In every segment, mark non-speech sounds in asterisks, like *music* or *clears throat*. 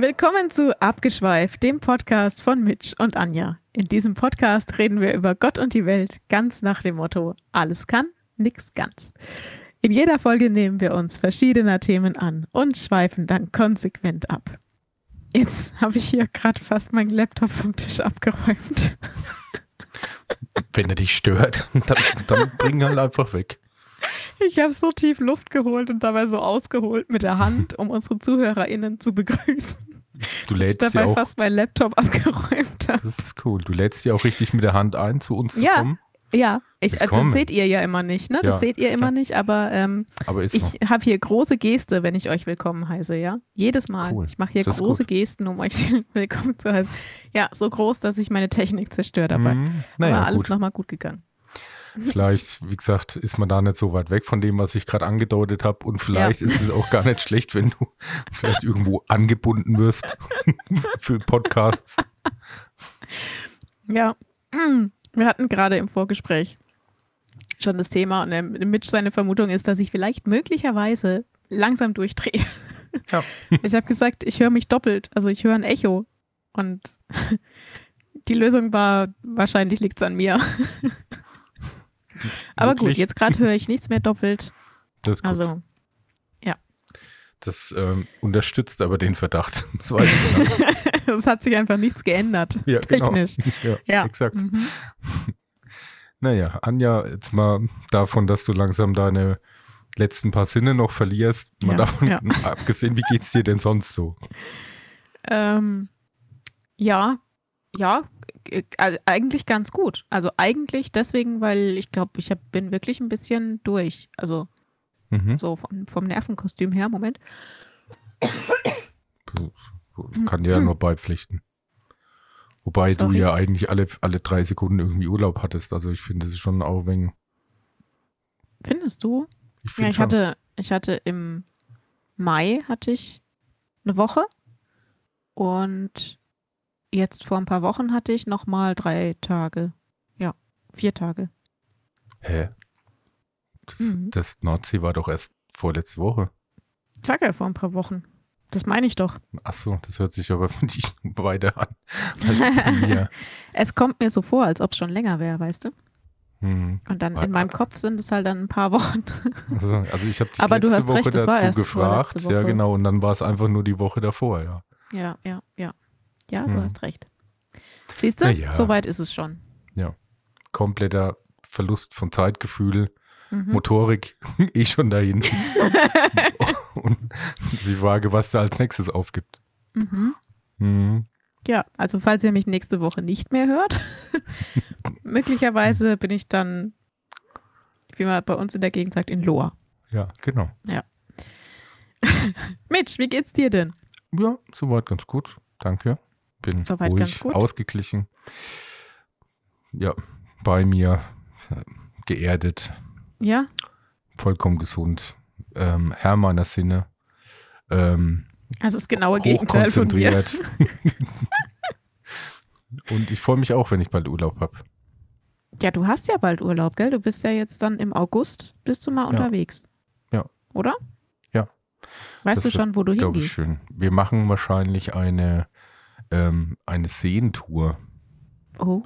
Willkommen zu Abgeschweift, dem Podcast von Mitch und Anja. In diesem Podcast reden wir über Gott und die Welt ganz nach dem Motto: alles kann, nix ganz. In jeder Folge nehmen wir uns verschiedener Themen an und schweifen dann konsequent ab. Jetzt habe ich hier gerade fast meinen Laptop vom Tisch abgeräumt. Wenn er dich stört, *laughs* dann, dann bring ihn halt einfach weg. Ich habe so tief Luft geholt und dabei so ausgeholt mit der Hand, um unsere ZuhörerInnen zu begrüßen. Du lädst ich dabei auch, fast meinen Laptop *laughs* abgeräumt habe. das ist cool. Du lädst ja auch richtig mit der Hand ein, zu uns Ja. zu kommen. Ja, ich, äh, das seht ihr ja immer nicht, ne? Das Ja, seht ihr immer nicht, aber ähm, Aber ist so. ich habe hier große Geste, wenn ich euch willkommen heiße, ja? Jedes Mal. Cool. Ich mache hier Das große. Gesten, um euch *laughs* willkommen zu heißen. Ja, so groß, dass ich meine Technik zerstöre dabei. Aber Naja, alles gut. nochmal gut gegangen. Vielleicht, wie gesagt, ist man da nicht so weit weg von dem, was ich gerade angedeutet habe. Und vielleicht ist es auch gar nicht schlecht, wenn du vielleicht irgendwo angebunden wirst *laughs* für Podcasts. Ja, wir hatten gerade im Vorgespräch schon das Thema und der Mitch seine Vermutung ist, dass ich vielleicht möglicherweise langsam durchdrehe. Ja. Ich habe gesagt, ich höre mich doppelt, also ich höre ein Echo und *laughs* die Lösung war, wahrscheinlich liegt es an mir. Aber gut, jetzt gerade höre ich nichts mehr doppelt. Das, ist gut. Also, das ähm, unterstützt aber den Verdacht. *laughs* Das weiß ich genau. *laughs* es hat sich einfach nichts geändert. Ja, genau. technisch. *laughs* Ja, Ja. exakt. Mhm. Naja, Anja, jetzt mal davon, dass du langsam deine letzten paar Sinne noch verlierst, mal Ja, davon ja. abgesehen, wie geht's dir denn sonst so? Ähm, ja, ja, äh, äh, eigentlich ganz gut. Also eigentlich deswegen, weil ich glaube, ich hab, bin wirklich ein bisschen durch. Also Mhm. so vom, vom Nervenkostüm her. Moment. Kann dir ja nur beipflichten. Wobei Sorry. du ja eigentlich alle, alle drei Sekunden irgendwie Urlaub hattest. Also ich finde es ist schon auch wegen. Findest du? Ich Ja, finde ich schon. hatte, ich hatte im Mai hatte ich eine Woche und jetzt vor ein paar Wochen hatte ich noch mal drei Tage. Ja, vier Tage. Hä? Das, Mhm. das Nordsee war doch erst vorletzte Woche. Sag ja vor ein paar Wochen. Das meine ich doch. Achso, das hört sich aber *laughs* nicht weiter an als bei mir. *laughs* Es kommt mir so vor, als ob es schon länger wäre, weißt du? Hm. Und dann Wa- in meinem Kopf sind es halt dann ein paar Wochen. Also, also ich habe dich Aber du letzte hast Woche recht, das war dazu erst gefragt. Ja, genau. Und dann war es einfach nur die Woche davor, ja. Ja, ja, ja. Ja, Hm. du hast recht. Siehst du? Ja. So weit ist es schon. Kompletter Verlust von Zeitgefühl, Mhm. Motorik, *laughs* eh schon dahin. *laughs* Und die Frage, was da als nächstes aufgibt. Mhm. Mhm. Ja, also falls ihr mich nächste Woche nicht mehr hört, *laughs* möglicherweise bin ich dann, wie man bei uns in der Gegend sagt, in Lohr. Ja, genau. Mitch, wie geht's dir denn? Ja, soweit ganz gut. Danke. Bin Soweit ruhig, ausgeglichen. Ja, bei mir äh, geerdet, Ja? vollkommen gesund, ähm, Herr meiner Sinne, ähm, Also das genaue Gegenteil von mir. *laughs* Und ich freue mich auch, wenn ich bald Urlaub habe. Ja, du hast ja bald Urlaub, gell? Du bist ja jetzt dann im August, bist du mal Ja. unterwegs. Ja. Oder? Ja. Weißt Das du schon, wo du Glaube ich hingehst? schön. Wir machen wahrscheinlich eine, ähm, eine Seentour. Oh.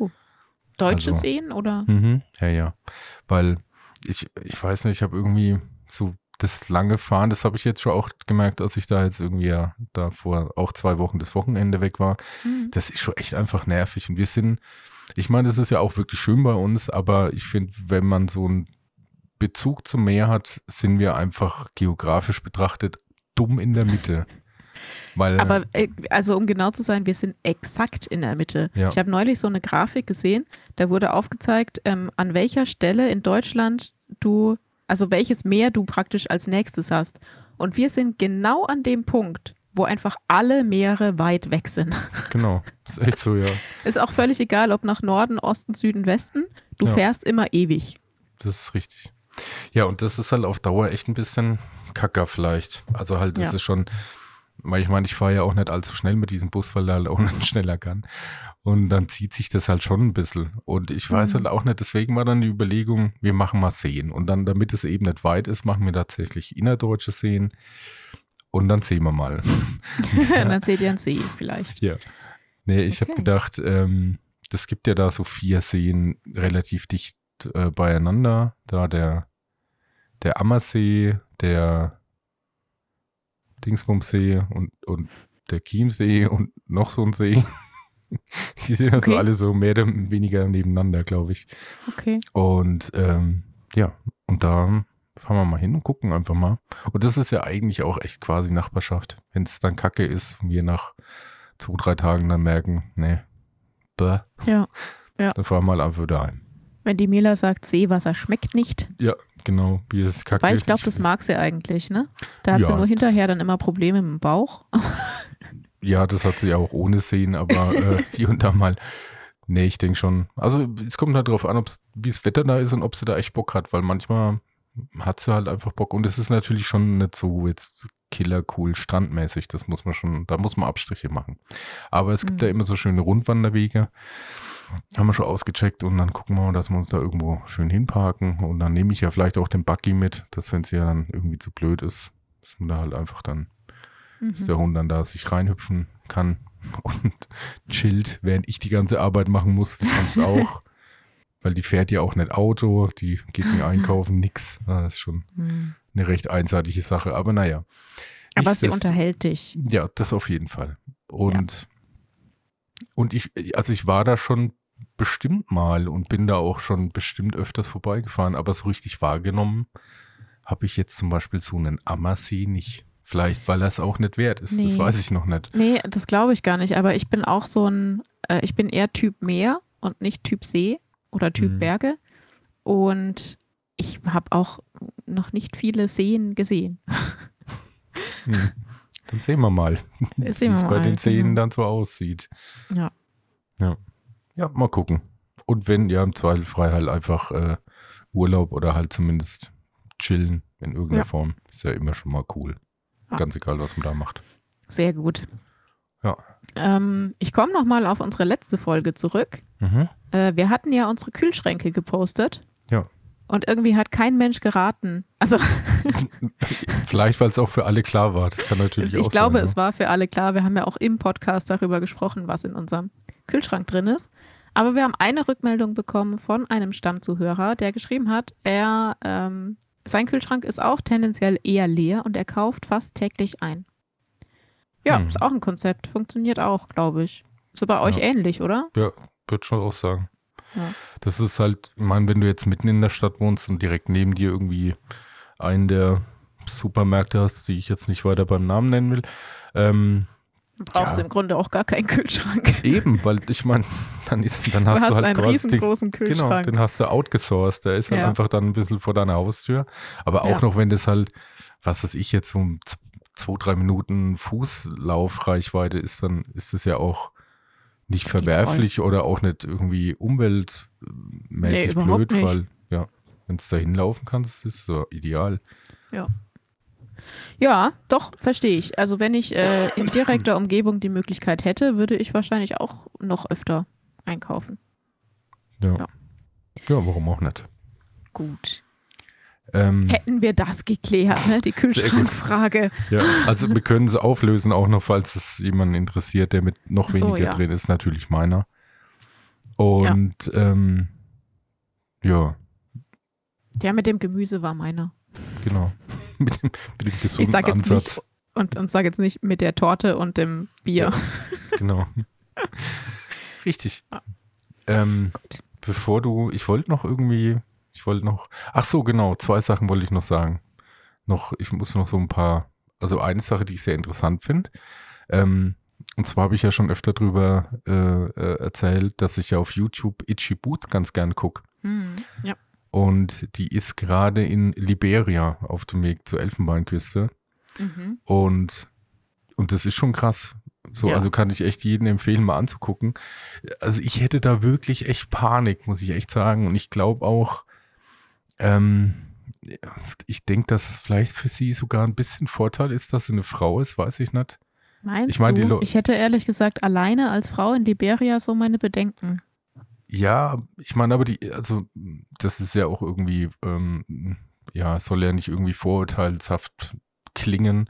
Deutsche Also- Seen oder? Mhm. Ja, ja. Weil ich, ich weiß nicht, ich habe irgendwie so das lange Fahren, das habe ich jetzt schon auch gemerkt, als ich da jetzt irgendwie ja da vor auch zwei Wochen das Wochenende weg war. Hm. Das ist schon echt einfach nervig. Und wir sind, ich meine, das ist ja auch wirklich schön bei uns, aber ich finde, wenn man so einen Bezug zum Meer hat, sind wir einfach geografisch betrachtet dumm in der Mitte. Weil, Aber äh, also um genau zu sein, wir sind exakt in der Mitte. Ja. Ich habe neulich so eine Grafik gesehen, da wurde aufgezeigt, ähm, an welcher Stelle in Deutschland du, also welches Meer du praktisch als nächstes hast. Und wir sind genau an dem Punkt, wo einfach alle Meere weit weg sind. *laughs* genau, ist echt so, ja. Ist auch völlig egal, ob nach Norden, Osten, Süden, Westen. Du Ja. fährst immer ewig. Das ist richtig. Ja, und das ist halt auf Dauer echt ein bisschen kacker vielleicht. Also halt, das Ja. ist schon, weil ich meine, ich fahre ja auch nicht allzu schnell mit diesem Bus, weil er halt auch *laughs* nicht schneller kann. Und dann zieht sich das halt schon ein bisschen. Und ich weiß Mhm. halt auch nicht, deswegen war dann die Überlegung, wir machen mal Seen. Und dann, damit es eben nicht weit ist, machen wir tatsächlich innerdeutsche Seen. Und dann sehen wir mal. *laughs* dann seht ihr einen See vielleicht. Ja. Nee, ich habe Okay. gedacht, ähm, das gibt ja da so vier Seen relativ dicht äh, beieinander. Da der, der Ammersee, der Dingsbumsee und, und der Chiemsee und noch so ein See. *laughs* Die sind also Okay. alle so mehr oder weniger nebeneinander, glaube ich. Okay. Und ähm, ja, und da fahren wir mal hin und gucken einfach mal. Und das ist ja eigentlich auch echt quasi Nachbarschaft. Wenn es dann kacke ist und wir nach zwei, drei Tagen dann merken, nee, bäh, Ja. dann fahren wir halt einfach wieder ein. Wenn die Mila sagt, Seewasser schmeckt nicht. Ja, genau, Bier ist kacke. Weil ich glaube, das mag sie eigentlich, ne? Da hat Ja. sie nur hinterher dann immer Probleme dem Bauch. *laughs* Ja, das hat sie auch ohne Sehen, aber äh, *laughs* hier und da mal. Nee, ich denke schon. Also es kommt halt drauf an, ob's, wie das Wetter da ist und ob sie da echt Bock hat, weil manchmal hat sie halt einfach Bock. Und es ist natürlich schon nicht so jetzt killer cool strandmäßig. Das muss man schon, da muss man Abstriche machen. Aber es gibt Mhm. ja immer so schöne Rundwanderwege. Haben wir schon ausgecheckt und dann gucken wir, dass wir uns da irgendwo schön hinparken. Und dann nehme ich ja vielleicht auch den Buggy mit, dass wenn sie ja dann irgendwie zu blöd ist, dass man da halt einfach dann dass der Mhm. Hund dann da sich reinhüpfen kann *laughs* und chillt, während ich die ganze Arbeit machen muss, wie sonst *laughs* auch. Weil die fährt ja auch nicht Auto, die geht nicht *laughs* einkaufen, nix. Das ist schon Mhm. eine recht einseitige Sache. Aber naja. Aber sie unterhält dich. Ja, das auf jeden Fall. Und, und ich, also ich war da schon bestimmt mal und bin da auch schon bestimmt öfters vorbeigefahren, aber so richtig wahrgenommen habe ich jetzt zum Beispiel so einen Ammersee nicht. Vielleicht, weil er es auch nicht wert ist. Das Nee. weiß ich noch nicht. Nee, das glaube ich gar nicht. Aber ich bin auch so ein, äh, ich bin eher Typ Meer und nicht Typ See oder Typ Mhm. Berge. Und ich habe auch noch nicht viele Seen gesehen. Hm. *laughs* Dann sehen wir mal, *laughs* wie es bei mal, den Szenen genau. dann so aussieht. Ja. Ja. Ja, mal gucken. Und wenn, ja, im Zweifelsfall halt einfach äh, Urlaub oder halt zumindest chillen in irgendeiner Ja. Form. Ist ja immer schon mal cool. Ja. Ganz egal, was man da macht. Sehr gut. Ja. Ähm, ich komme nochmal auf unsere letzte Folge zurück. Mhm. Äh, wir hatten ja unsere Kühlschränke gepostet. Ja. Und irgendwie hat kein Mensch geraten. Also *laughs* Vielleicht, weil es auch für alle klar war. Das kann natürlich ich auch glaube, sein. es war für alle klar. Wir haben ja auch im Podcast darüber gesprochen, was in unserem Kühlschrank drin ist. Aber wir haben eine Rückmeldung bekommen von einem Stammzuhörer, der geschrieben hat, er, ähm, sein Kühlschrank ist auch tendenziell eher leer und er kauft fast täglich ein. Ja, Hm. ist auch ein Konzept. Funktioniert auch, glaube ich. Ist bei euch Ja. ähnlich, oder? Ja, würde schon auch sagen. Ja. Das ist halt, ich meine, wenn du jetzt mitten in der Stadt wohnst und direkt neben dir irgendwie einen der Supermärkte hast, die ich jetzt nicht weiter beim Namen nennen will, ähm, Brauchst Ja. du im Grunde auch gar keinen Kühlschrank. *laughs* eben, weil ich meine, dann ist, dann Du hast hast, du, halt einen riesengroßen genau, Kühlschrank. den hast du outgesourced, der ist halt Ja. einfach dann ein bisschen vor deiner Haustür. Aber auch Ja. noch, wenn das halt, was weiß ich jetzt um zwei, drei Minuten Fußlaufreichweite ist, dann ist das ja auch nicht verwerflich oder auch nicht irgendwie umweltmäßig Nee, blöd, nicht. weil ja, wenn es da hinlaufen kannst, ist so ideal. Ja, doch, verstehe ich. Also wenn ich äh, in direkter Umgebung die Möglichkeit hätte, würde ich wahrscheinlich auch noch öfter einkaufen. Ja. Ja. Ja, warum auch nicht? Gut. Ähm, Hätten wir das geklärt, ne? Die. Kühlschrankfrage. ja, also wir können sie auflösen, auch noch, falls es jemanden interessiert, der mit noch Ach so, weniger ja. drin ist, natürlich meiner. Und ähm, ja, Ja, mit dem Gemüse war meiner. genau. *laughs* mit, dem, mit dem Ich gesunden sage jetzt Ansatz. nicht und, und sage jetzt nicht mit der Torte und dem Bier. Genau. *laughs* Richtig. Ähm, bevor du, ich wollte noch irgendwie, ich wollte noch, ach so, genau, zwei Sachen wollte ich noch sagen. Noch, ich muss noch so ein paar, also eine Sache, die ich sehr interessant finde. Ähm, und zwar habe ich ja schon öfter drüber äh, äh, erzählt, dass ich ja auf YouTube Itchy Boots ganz gern gucke. Hm, ja. Und die ist gerade in Liberia auf dem Weg zur Elfenbeinküste. Mhm. Und, und das ist schon krass. So, Ja. also kann ich echt jedem empfehlen, mal anzugucken. Also ich hätte da wirklich echt Panik, muss ich echt sagen. Und ich glaube auch, ähm, ich denke, dass es vielleicht für sie sogar ein bisschen Vorteil ist, dass sie eine Frau ist, weiß ich nicht. Meinst Ich mein, du? Ich hätte ehrlich gesagt alleine als Frau in Liberia so meine Bedenken. Ja, ich meine, aber die, also das ist ja auch irgendwie, ähm, ja, soll ja nicht irgendwie vorurteilshaft klingen,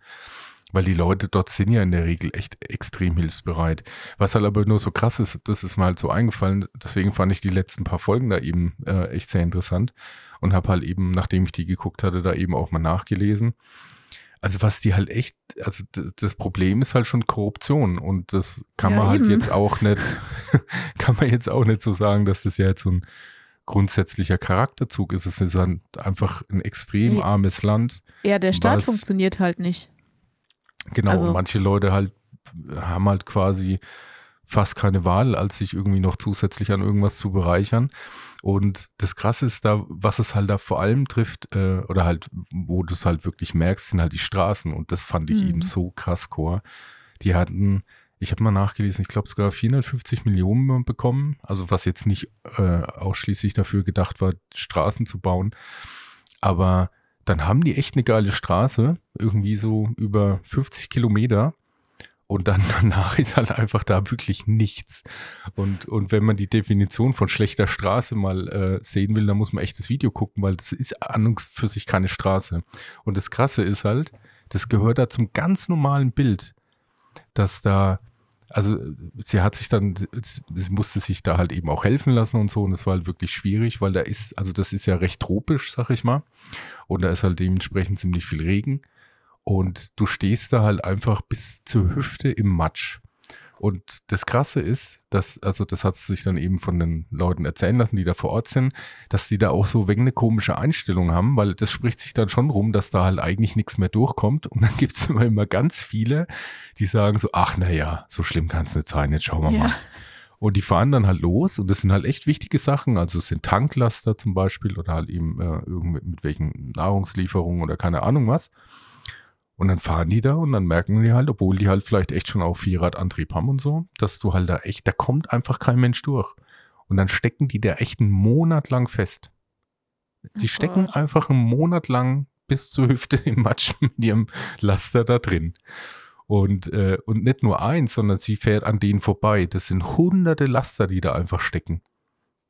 weil die Leute dort sind ja in der Regel echt extrem hilfsbereit. Was halt aber nur so krass ist, das ist mir halt so eingefallen, deswegen fand ich die letzten paar Folgen da eben äh, echt sehr interessant und habe halt eben, nachdem ich die geguckt hatte, da eben auch mal nachgelesen. Also was die halt echt, also das Problem ist halt schon Korruption und das kann ja, man halt eben. jetzt auch nicht, *laughs* kann man jetzt auch nicht so sagen, dass das ja jetzt so ein grundsätzlicher Charakterzug ist. Es ist halt einfach ein extrem armes Land. Ja, der Staat funktioniert halt nicht. Genau, also, manche Leute halt haben halt quasi fast keine Wahl, als sich irgendwie noch zusätzlich an irgendwas zu bereichern. Und das Krasse ist da, was es halt da vor allem trifft, äh, oder halt, wo du es halt wirklich merkst, sind halt die Straßen. Und das fand ich mhm. eben so krass, Chor. Die hatten, ich habe mal nachgelesen, ich glaube sogar 450 Millionen bekommen, also was jetzt nicht äh, ausschließlich dafür gedacht war, Straßen zu bauen. Aber dann haben die echt eine geile Straße, irgendwie so über 50 Kilometer. Und dann danach *laughs* ist halt einfach da wirklich nichts. Und, und wenn man die Definition von schlechter Straße mal äh, sehen will, dann muss man echt das Video gucken, weil das ist an und für sich keine Straße. Und das Krasse ist halt, das gehört da zum ganz normalen Bild, dass da also sie hat sich dann, sie musste sich da halt eben auch helfen lassen und so und es war halt wirklich schwierig, weil da ist, also das ist ja recht tropisch, sag ich mal und da ist halt dementsprechend ziemlich viel Regen und du stehst da halt einfach bis zur Hüfte im Matsch und das Krasse ist, dass, also das hat sich dann eben von den Leuten erzählen lassen, die da vor Ort sind, dass die da auch so wegen eine komische Einstellung haben, weil das spricht sich dann schon rum, dass da halt eigentlich nichts mehr durchkommt. Und dann *laughs* gibt es immer, immer ganz viele, die sagen so, ach naja, so schlimm kann es nicht sein, jetzt schauen wir ja. mal. Und die fahren dann halt los und das sind halt echt wichtige Sachen. Also es sind Tanklaster zum Beispiel oder halt eben äh, irgendwie mit welchen Nahrungslieferungen oder keine Ahnung was. Und dann fahren die da und dann merken die halt, obwohl die halt vielleicht echt schon auch Vierradantrieb haben und so, dass du halt da echt, da kommt einfach kein Mensch durch. Und dann stecken die da echt einen Monat lang fest. Die oh stecken Gott. einfach einen Monat lang bis zur Hüfte im Matsch *laughs* mit ihrem Laster da drin. Und, äh, und nicht nur eins, sondern sie fährt an denen vorbei. Das sind hunderte Laster, die da einfach stecken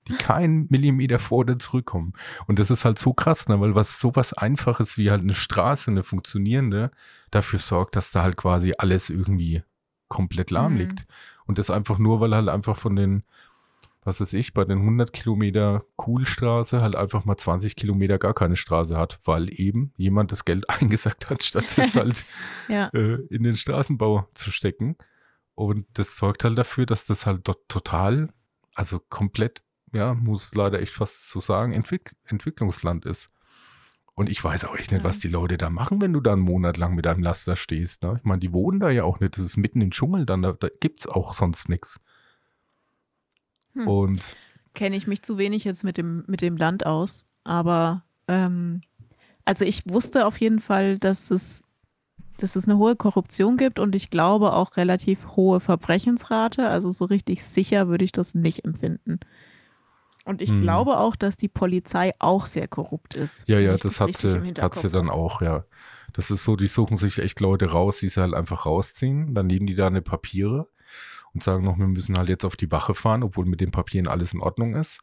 die keinen Millimeter vor oder zurückkommen. Und das ist halt so krass, ne? weil was sowas Einfaches wie halt eine Straße, eine funktionierende, dafür sorgt, dass da halt quasi alles irgendwie komplett lahm mhm. liegt. Mhm. Und das einfach nur, weil halt einfach von den, was weiß ich, bei den 100 Kilometer Kuhlstraße halt einfach mal 20 Kilometer gar keine Straße hat, weil eben jemand das Geld *laughs* eingesackt hat, statt es *laughs* halt ja. äh, in den Straßenbau zu stecken. Und das sorgt halt dafür, dass das halt dort total, also komplett ja, muss leider echt fast so sagen, Entwick Entwicklungsland ist. Und ich weiß auch echt nicht, ja. was die Leute da machen, wenn du da einen Monat lang mit einem Laster stehst. Ne? Ich meine, die wohnen da ja auch nicht. Das ist mitten im Dschungel, dann, da, da gibt es auch sonst nichts. Hm. Und. Kenne ich mich zu wenig jetzt mit dem, mit dem Land aus. Aber, ähm, also ich wusste auf jeden Fall, dass es, dass es eine hohe Korruption gibt und ich glaube auch relativ hohe Verbrechensrate. Also so richtig sicher würde ich das nicht empfinden. Und ich hm. glaube auch, dass die Polizei auch sehr korrupt ist. Ja, ja, das, das hat, sie, hat sie dann auch, ja. Das ist so, die suchen sich echt Leute raus, die sie halt einfach rausziehen. Dann nehmen die da eine Papiere und sagen noch, wir müssen halt jetzt auf die Wache fahren, obwohl mit den Papieren alles in Ordnung ist.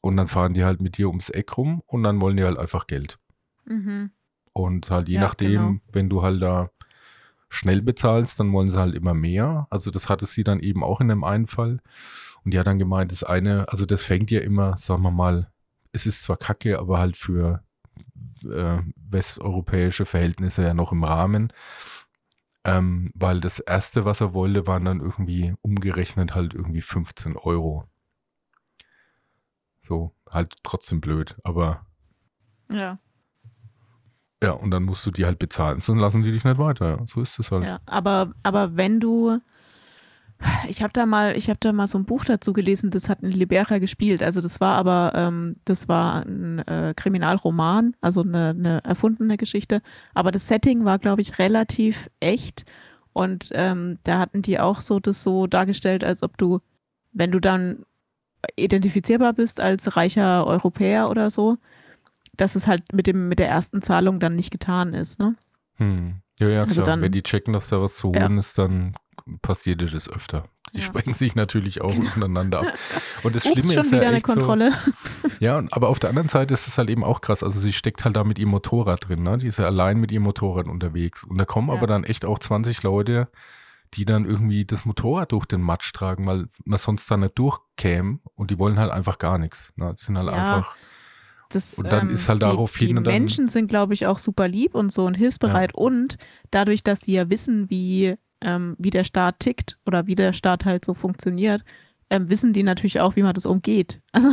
Und dann fahren die halt mit dir ums Eck rum und dann wollen die halt einfach Geld. Mhm. Und halt je ja, nachdem, genau. wenn du halt da schnell bezahlst, dann wollen sie halt immer mehr. Also das hatte sie dann eben auch in dem einen Fall. Und die hat dann gemeint, das eine, also das fängt ja immer, sagen wir mal, es ist zwar kacke, aber halt für äh, westeuropäische Verhältnisse ja noch im Rahmen. Ähm, weil das erste, was er wollte, waren dann irgendwie umgerechnet halt irgendwie 15 Euro. So, halt trotzdem blöd, aber. Ja. Ja, und dann musst du die halt bezahlen, sonst lassen die dich nicht weiter. So ist es halt. Ja, aber, aber wenn du ich habe da mal, ich habe da mal so ein Buch dazu gelesen, das hat ein Libera gespielt. Also das war aber, ähm, das war ein äh, Kriminalroman, also eine, eine, erfundene Geschichte. Aber das Setting war, glaube ich, relativ echt. Und ähm, da hatten die auch so das so dargestellt, als ob du, wenn du dann identifizierbar bist als reicher Europäer oder so, dass es halt mit dem mit der ersten Zahlung dann nicht getan ist, ne? Hm. Ja, ja, also klar. Dann, wenn die checken, dass da was zu holen ja. ist, dann passiert das öfter. Die ja. sprechen sich natürlich auch genau. untereinander ab. Und das Ups, Schlimme schon ist wieder ja eine Kontrolle. So, ja, aber auf der anderen Seite ist es halt eben auch krass. Also sie steckt halt da mit ihrem Motorrad drin, ne? Die ist ja allein mit ihrem Motorrad unterwegs. Und da kommen ja. aber dann echt auch 20 Leute, die dann irgendwie das Motorrad durch den Matsch tragen, weil man sonst da nicht durchkäme und die wollen halt einfach gar nichts. Ne? Das sind halt ja. einfach das, und dann ähm, ist halt darauf die, hin. Die Menschen sind, glaube ich, auch super lieb und so und hilfsbereit. Ja. Und dadurch, dass sie ja wissen, wie, ähm, wie der Staat tickt oder wie der Staat halt so funktioniert, ähm, wissen die natürlich auch, wie man das umgeht. *laughs* Also,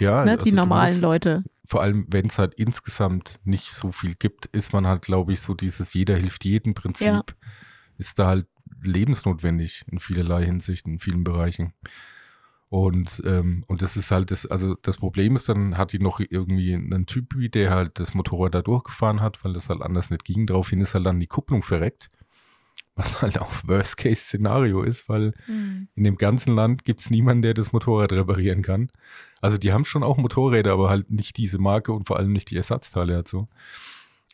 ja, ne, die also normalen musst, Leute. Vor allem, wenn es halt insgesamt nicht so viel gibt, ist man halt, glaube ich, so dieses jeder hilft jeden Prinzip, ja. ist da halt lebensnotwendig in vielerlei Hinsicht, in vielen Bereichen. Und, ähm, und das ist halt das, also das Problem ist, dann hat die noch irgendwie einen Typ, der halt das Motorrad da durchgefahren hat, weil das halt anders nicht ging. Daraufhin ist halt dann die Kupplung verreckt. Was halt auch Worst-Case-Szenario ist, weil mhm. in dem ganzen Land gibt es niemanden, der das Motorrad reparieren kann. Also die haben schon auch Motorräder, aber halt nicht diese Marke und vor allem nicht die Ersatzteile so.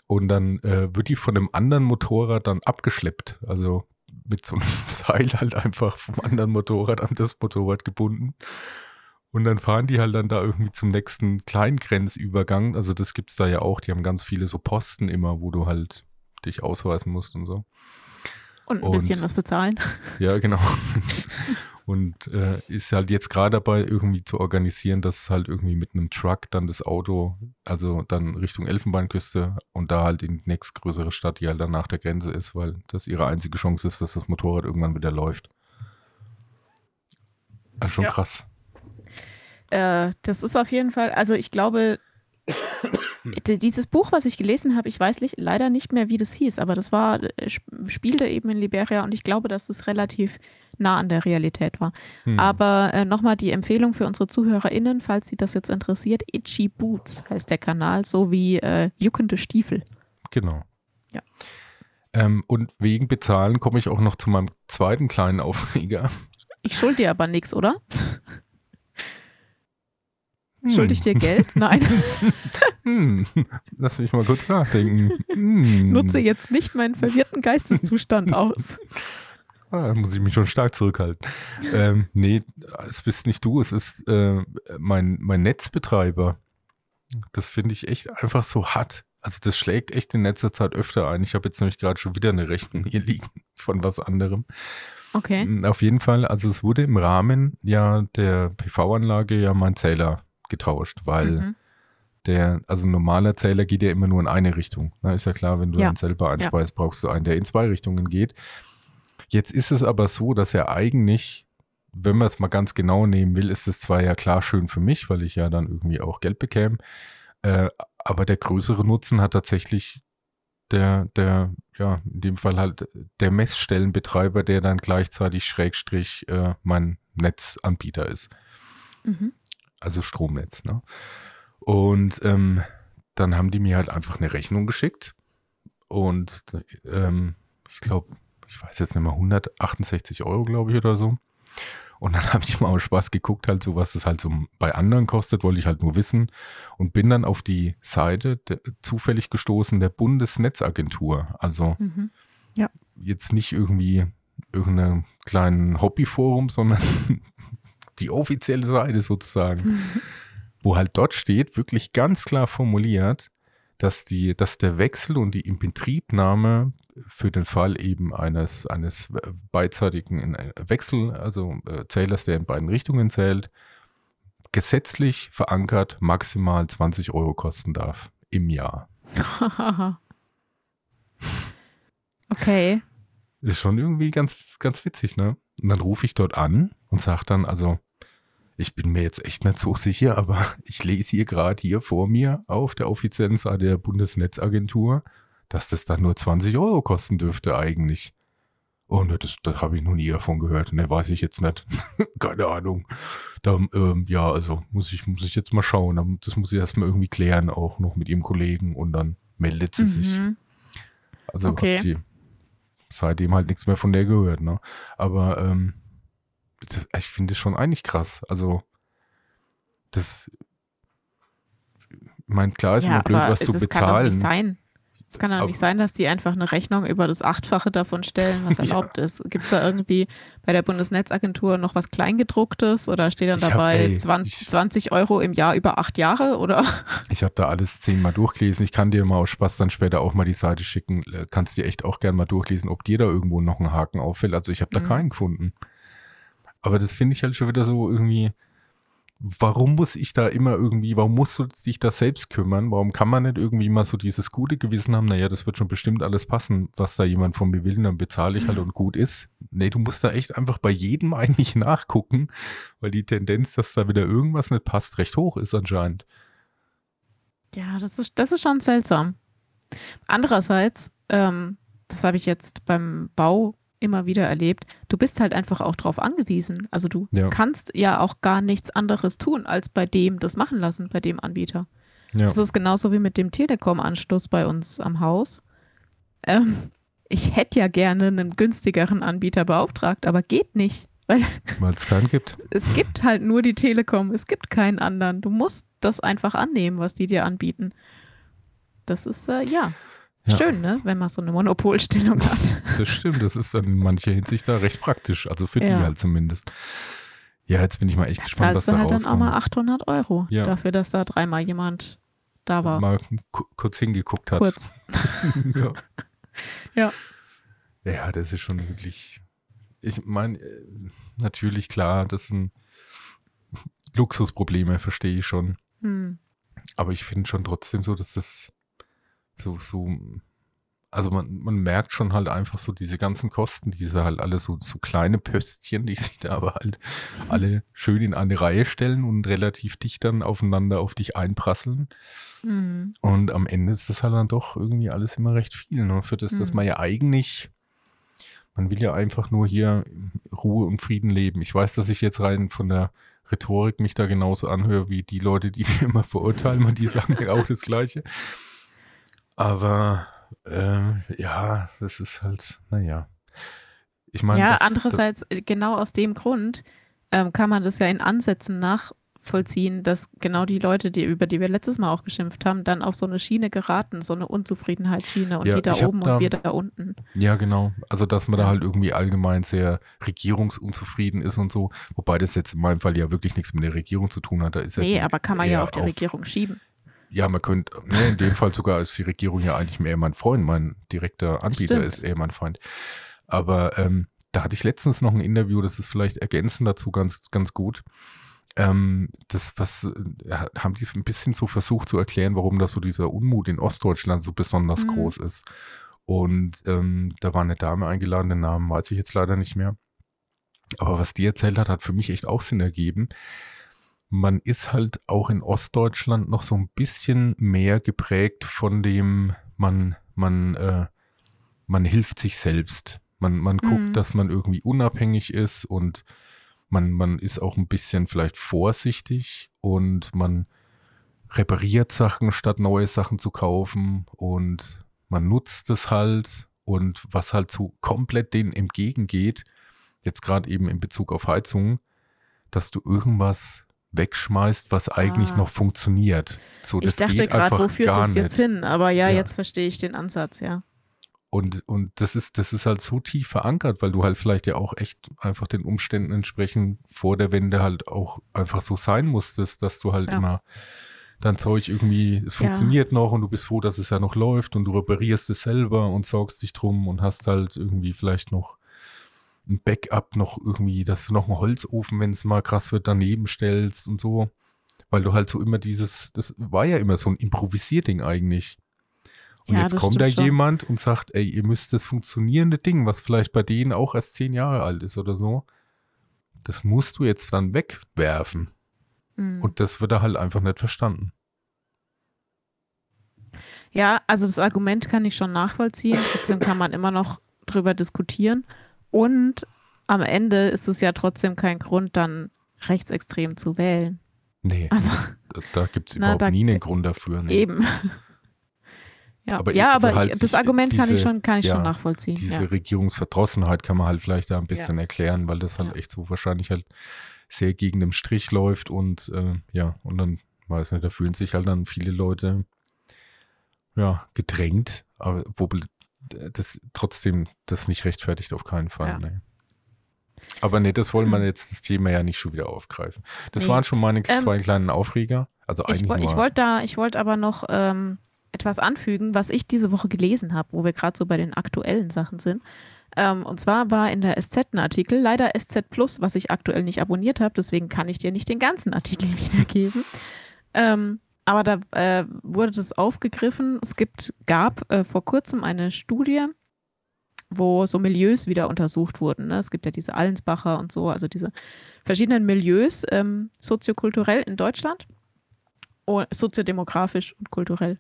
Und dann äh, wird die von einem anderen Motorrad dann abgeschleppt. Also mit so einem *laughs* Seil halt einfach vom anderen Motorrad an das Motorrad gebunden. Und dann fahren die halt dann da irgendwie zum nächsten Kleingrenzübergang. Also das gibt es da ja auch. Die haben ganz viele so Posten immer, wo du halt dich ausweisen musst und so. Und ein und, bisschen was bezahlen. Ja, *laughs* genau. und äh, ist halt jetzt gerade dabei, irgendwie zu organisieren, dass halt irgendwie mit einem Truck dann das Auto, also dann Richtung Elfenbeinküste und da halt in die nächstgrößere Stadt, die halt dann nach der Grenze ist, weil das ihre einzige Chance ist, dass das Motorrad irgendwann wieder läuft. Also schon ja. krass. Äh, das ist auf jeden Fall, also ich glaube, dieses Buch, was ich gelesen habe, ich weiß nicht, leider nicht mehr, wie das hieß, aber das war, äh, spielte eben in Liberia und ich glaube, dass es relativ nah an der Realität war. Hm. Aber äh, nochmal die Empfehlung für unsere ZuhörerInnen, falls sie das jetzt interessiert, Itchy Boots heißt der Kanal, so wie äh, juckende Stiefel. Genau. Ja. Ähm, und wegen Bezahlen komme ich auch noch zu meinem zweiten kleinen Aufreger. Ich schulde dir aber nichts, oder? *laughs* Hm. Schulde ich dir Geld? Nein. *laughs* hm. Lass mich mal kurz nachdenken. *laughs* Hm. Nutze jetzt nicht meinen verwirrten Geisteszustand *laughs* aus. Ah, da muss ich mich schon stark zurückhalten. ähm, nee, es bist nicht du, es ist äh, mein, mein Netzbetreiber. Das finde ich echt einfach so hart. Also das schlägt echt in letzter Zeit öfter ein. Ich habe jetzt nämlich gerade schon wieder eine Rechnung hier liegen von was anderem. Okay. Hm, auf jeden Fall, also es wurde im Rahmen ja der PV-Anlage ja mein Zähler getauscht, weil mhm. der, also ein normaler Zähler geht ja immer nur in eine Richtung. Na, ist ja klar, wenn du ja. einen selber einspeist, ja. brauchst du einen, der in zwei Richtungen geht. Jetzt ist es aber so, dass er eigentlich, wenn man es mal ganz genau nehmen will, ist es zwar ja klar schön für mich, weil ich ja dann irgendwie auch Geld bekäme, äh, aber der größere Nutzen hat tatsächlich der, der, ja, in dem Fall halt der Messstellenbetreiber, der dann gleichzeitig Schrägstrich äh, mein Netzanbieter ist. Mhm also Stromnetz. Ne? Und ähm, dann haben die mir halt einfach eine Rechnung geschickt und ähm, ich glaube, ich weiß jetzt nicht mehr, 168 Euro, glaube ich, oder so. Und dann *laughs* habe ich mal aus Spaß geguckt, halt so, was es halt so bei anderen kostet, wollte ich halt nur wissen. Und bin dann auf die Seite der, zufällig gestoßen der Bundesnetzagentur. Also mhm. ja. jetzt nicht irgendwie irgendein kleinen Hobbyforum, sondern die offizielle Seite sozusagen, wo halt dort steht, wirklich ganz klar formuliert, dass die, dass der Wechsel und die Inbetriebnahme für den Fall eben eines, eines beidseitigen äh, Wechsel, also äh, Zählers, der in beiden Richtungen zählt, gesetzlich verankert maximal 20 Euro kosten darf im Jahr. *laughs* okay. Ist schon irgendwie ganz, ganz witzig, ne? Und dann rufe ich dort an und sage dann, also ich bin mir jetzt echt nicht so sicher, aber *laughs* ich lese hier gerade hier vor mir auf der offiziellen Seite der Bundesnetzagentur, dass das dann nur 20 Euro kosten dürfte eigentlich. Oh ne, das, das habe ich noch nie davon gehört. Ne, weiß ich jetzt nicht. *laughs* Keine Ahnung. Da, ähm, ja, also muss ich, muss ich jetzt mal schauen. Das muss ich erstmal irgendwie klären, auch noch mit ihrem Kollegen und dann meldet sie mhm. sich. Also okay. die seitdem halt nichts mehr von der gehört, ne? Aber ähm, ich finde es schon eigentlich krass. Also, das, ich meine, klar ist ja, immer blöd, was zu bezahlen. Kann doch nicht sein. Es kann doch nicht sein, dass die einfach eine Rechnung über das Achtfache davon stellen, was *laughs* Ja. erlaubt ist. Gibt es da irgendwie bei der Bundesnetzagentur noch was Kleingedrucktes oder steht dann Ich hab- dabei ey, 20, ich- 20 Euro im Jahr über acht Jahre oder? *laughs* Ich habe da alles zehnmal durchgelesen. Ich kann dir mal aus Spaß dann später auch mal die Seite schicken. Äh, Kannst dir echt auch gern mal durchlesen, ob dir da irgendwo noch ein Haken auffällt. Also ich habe da Mhm. keinen gefunden. Aber das finde ich halt schon wieder so irgendwie. Warum muss ich da immer irgendwie, warum musst du dich da selbst kümmern? Warum kann man nicht irgendwie mal so dieses gute Gewissen haben, naja, das wird schon bestimmt alles passen, was da jemand von mir will, dann bezahle ich halt und gut ist. Nee, du musst da echt einfach bei jedem *laughs* eigentlich nachgucken, weil die Tendenz, dass da wieder irgendwas nicht passt, recht hoch ist anscheinend. Ja, das ist, das ist schon seltsam. Andererseits, ähm, das habe ich jetzt beim Bau immer wieder erlebt, du bist halt einfach auch drauf angewiesen. Also du Ja. kannst ja auch gar nichts anderes tun, als bei dem das machen lassen, bei dem Anbieter. Ja. Das ist genauso wie mit dem Telekom-Anschluss bei uns am Haus. Ähm, ich hätte ja gerne einen günstigeren Anbieter beauftragt, aber geht nicht, weil *laughs* es keinen gibt. es gibt halt nur die Telekom, es gibt keinen anderen. Du musst das einfach annehmen, was die dir anbieten. Das ist äh, ja, Ja. schön, ne, wenn man so eine Monopolstellung hat. *laughs* Das stimmt, das ist dann in mancher Hinsicht da recht praktisch. Also für die Ja. halt zumindest. Ja, jetzt bin ich mal echt gespannt, was da halt dann auch rauskommt. mal 800 Euro Ja. dafür, dass da dreimal jemand da war. Mal ku- kurz hingeguckt hat. Kurz. *laughs* ja. *laughs* Ja. Ja, das ist schon wirklich. Ich meine, äh, natürlich klar, das sind Luxusprobleme, verstehe ich schon. Hm. Aber ich finde schon trotzdem so, dass das so, so, also man, man merkt schon halt einfach so diese ganzen Kosten, diese halt alle so, so kleine Pöstchen, die sich da aber halt alle schön in eine Reihe stellen und relativ dicht dann aufeinander auf dich einprasseln. Hm. Und am Ende ist das halt dann doch irgendwie alles immer recht viel, ne? Für das, dass Mhm. man ja eigentlich, man will ja einfach nur hier Ruhe und Frieden leben. Ich weiß, dass ich jetzt rein von der Rhetorik mich da genauso anhöre wie die Leute, die *laughs* wir immer verurteilen, und die sagen ja auch das Gleiche. Aber ähm, ja, das ist halt, naja. Ich meine, Ja, das- andererseits, äh, genau aus dem Grund ähm, kann man das ja in Ansätzen nachvollziehen, dass genau die Leute, die, über die wir letztes Mal auch geschimpft haben, dann auf so eine Schiene geraten, so eine Unzufriedenheitsschiene und Ja, die da oben da- und wir da unten. Ja, genau. Also, dass man da Ja. halt irgendwie allgemein sehr regierungsunzufrieden ist und so. Wobei das jetzt in meinem Fall ja wirklich nichts mit der Regierung zu tun hat. Da ist Nee, ja aber kann man ja auf die Regierung schieben. Ja, man könnte, ne, in dem Fall sogar ist die Regierung ja eigentlich mehr mein Freund. Mein direkter Anbieter Stimmt. ist eher mein Feind. Aber ähm, da hatte ich letztens noch ein Interview, das ist vielleicht ergänzend dazu ganz, ganz gut. Ähm, das, was äh, haben die ein bisschen so versucht zu erklären, warum da so dieser Unmut in Ostdeutschland so besonders Mhm. groß ist. Und ähm, da war eine Dame eingeladen, den Namen weiß ich jetzt leider nicht mehr. Aber was die erzählt hat, hat für mich echt auch Sinn ergeben. Man ist halt auch in Ostdeutschland noch so ein bisschen mehr geprägt von dem, man, man, äh, man hilft sich selbst. Man, man guckt, Mhm. dass man irgendwie unabhängig ist und man, man ist auch ein bisschen vielleicht vorsichtig und man repariert Sachen, statt neue Sachen zu kaufen und man nutzt es halt und was halt so komplett denen entgegengeht, jetzt gerade eben in Bezug auf Heizungen, dass du irgendwas wegschmeißt, was eigentlich Ah. noch funktioniert. So, Ich dachte gerade, wo führt das jetzt nicht. hin? Aber ja, Ja. jetzt verstehe ich den Ansatz, ja. Und, und das ist, das ist halt so tief verankert, weil du halt vielleicht ja auch echt einfach den Umständen entsprechend vor der Wende halt auch einfach so sein musstest, dass du halt Ja. immer dein Zeug irgendwie, es Ja. funktioniert noch und du bist froh, dass es ja noch läuft und du reparierst es selber und sorgst dich drum und hast halt irgendwie vielleicht noch ein Backup noch irgendwie, dass du noch einen Holzofen, wenn es mal krass wird, daneben stellst und so. Weil du halt so immer dieses, das war ja immer so ein Improvisierding eigentlich. Und Ja, jetzt kommt da schon. jemand und sagt, ey, ihr müsst das funktionierende Ding, was vielleicht bei denen auch erst zehn Jahre alt ist oder so, das musst du jetzt dann wegwerfen. Mhm. Und das wird da halt einfach nicht verstanden. Ja, also das Argument kann ich schon nachvollziehen. Trotzdem kann man immer noch drüber diskutieren. Und am Ende ist es ja trotzdem kein Grund, dann rechtsextrem zu wählen. Nee, Also da, da gibt es Na, überhaupt da- nie einen Grund dafür. Nee. eben. *laughs* Ja, Aber ja, also aber halt ich, das Argument kann ich diese- schon, kann ich ja, schon nachvollziehen. Diese Ja. Regierungsverdrossenheit kann man halt vielleicht da ein bisschen erklären, weil das halt echt so wahrscheinlich halt sehr gegen den Strich läuft und äh, ja, und dann weiß nicht, da fühlen sich halt dann viele Leute ja, gedrängt, aber wo das trotzdem das nicht rechtfertigt auf keinen Fall. Ja. Nee. Aber nee, das wollen wir hm. jetzt das Thema ja nicht schon wieder aufgreifen. Das nee. waren schon meine ähm, zwei kleinen Aufreger. Also ich, eigentlich ich wollte da, ich wollte aber noch ähm, etwas anfügen, was ich diese Woche gelesen habe, wo wir gerade so bei den aktuellen Sachen sind. Ähm, und zwar war in der SZ ein Artikel, leider SZ Plus, was ich aktuell nicht abonniert habe, deswegen kann ich dir nicht den ganzen Artikel *laughs* wiedergeben. ähm, aber da äh, wurde das aufgegriffen. Es gibt, gab äh, vor kurzem eine Studie, wo so Milieus wieder untersucht wurden. Ne? Es gibt ja diese Allensbacher und so, also diese verschiedenen Milieus ähm, soziokulturell in Deutschland, soziodemografisch und kulturell.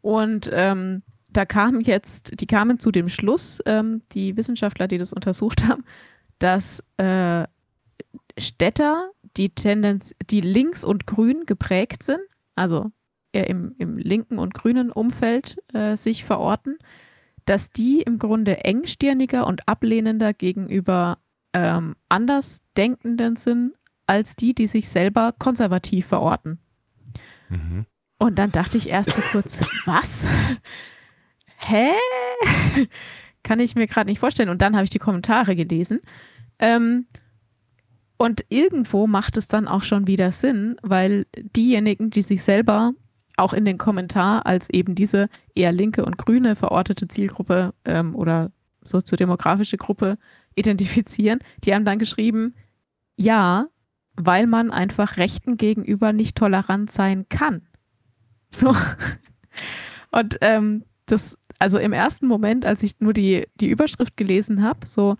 Und ähm, da kamen jetzt, die kamen zu dem Schluss, ähm, die Wissenschaftler, die das untersucht haben, dass äh, Städter, die Tendenz, die links und grün geprägt sind, also eher im, im linken und grünen Umfeld äh, sich verorten, dass die im Grunde engstirniger und ablehnender gegenüber ähm, Andersdenkenden sind, als die, die sich selber konservativ verorten. Mhm. Und dann dachte ich erst so kurz, *laughs* was? Hä? *laughs* Kann ich mir gerade nicht vorstellen. Und dann habe ich die Kommentare gelesen. Ähm, und irgendwo macht es dann auch schon wieder Sinn, weil diejenigen, die sich selber auch in den Kommentar als eben diese eher linke und grüne verortete Zielgruppe ähm, oder soziodemografische Gruppe identifizieren, die haben dann geschrieben, ja, weil man einfach Rechten gegenüber nicht tolerant sein kann. So. *laughs* Und ähm, das, also im ersten Moment, als ich nur die, die Überschrift gelesen habe, so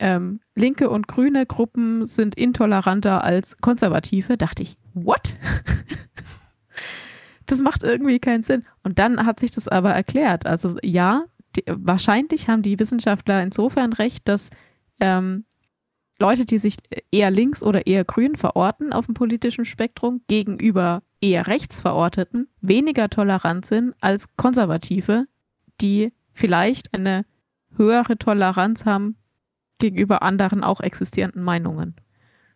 ähm, linke und grüne Gruppen sind intoleranter als konservative, dachte ich, what? *laughs* das macht irgendwie keinen Sinn. Und dann hat sich das aber erklärt. Also ja, die, wahrscheinlich haben die Wissenschaftler insofern recht, dass ähm, Leute, die sich eher links oder eher grün verorten auf dem politischen Spektrum, gegenüber eher rechts verorteten, weniger tolerant sind als Konservative, die vielleicht eine höhere Toleranz haben gegenüber anderen auch existierenden Meinungen.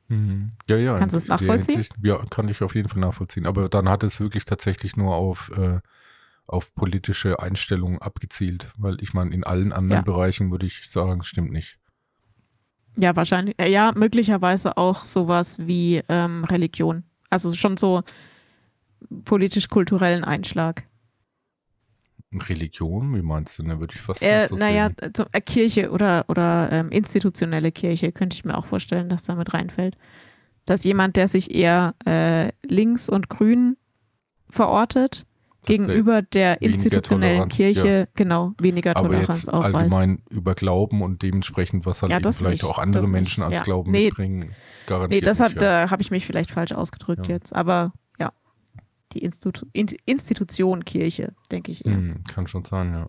Mhm. Ja, ja. Kannst du es nachvollziehen? Hinsicht, ja, kann ich auf jeden Fall nachvollziehen. Aber dann hat es wirklich tatsächlich nur auf, äh, auf politische Einstellungen abgezielt. Weil ich meine, in allen anderen ja. Bereichen würde ich sagen, es stimmt nicht. Ja, wahrscheinlich. Äh, ja, möglicherweise auch sowas wie ähm, Religion. Also schon so politisch-kulturellen Einschlag. Religion? Wie meinst du? Da würde ich fast äh, Naja, so, äh, Kirche oder, oder ähm, institutionelle Kirche könnte ich mir auch vorstellen, dass da mit reinfällt. Dass jemand, der sich eher äh, links und grün verortet, das gegenüber der institutionellen Kirche ja. genau weniger Toleranz Aber jetzt allgemein über Glauben und dementsprechend, was halt ja, vielleicht nicht, auch andere Menschen als ja. Glauben nee, mitbringen, garantiert. Nee, das hat, da habe ich mich vielleicht falsch ausgedrückt jetzt, aber die Institu Institution Kirche, denke ich eher. Mm, kann schon sein, ja.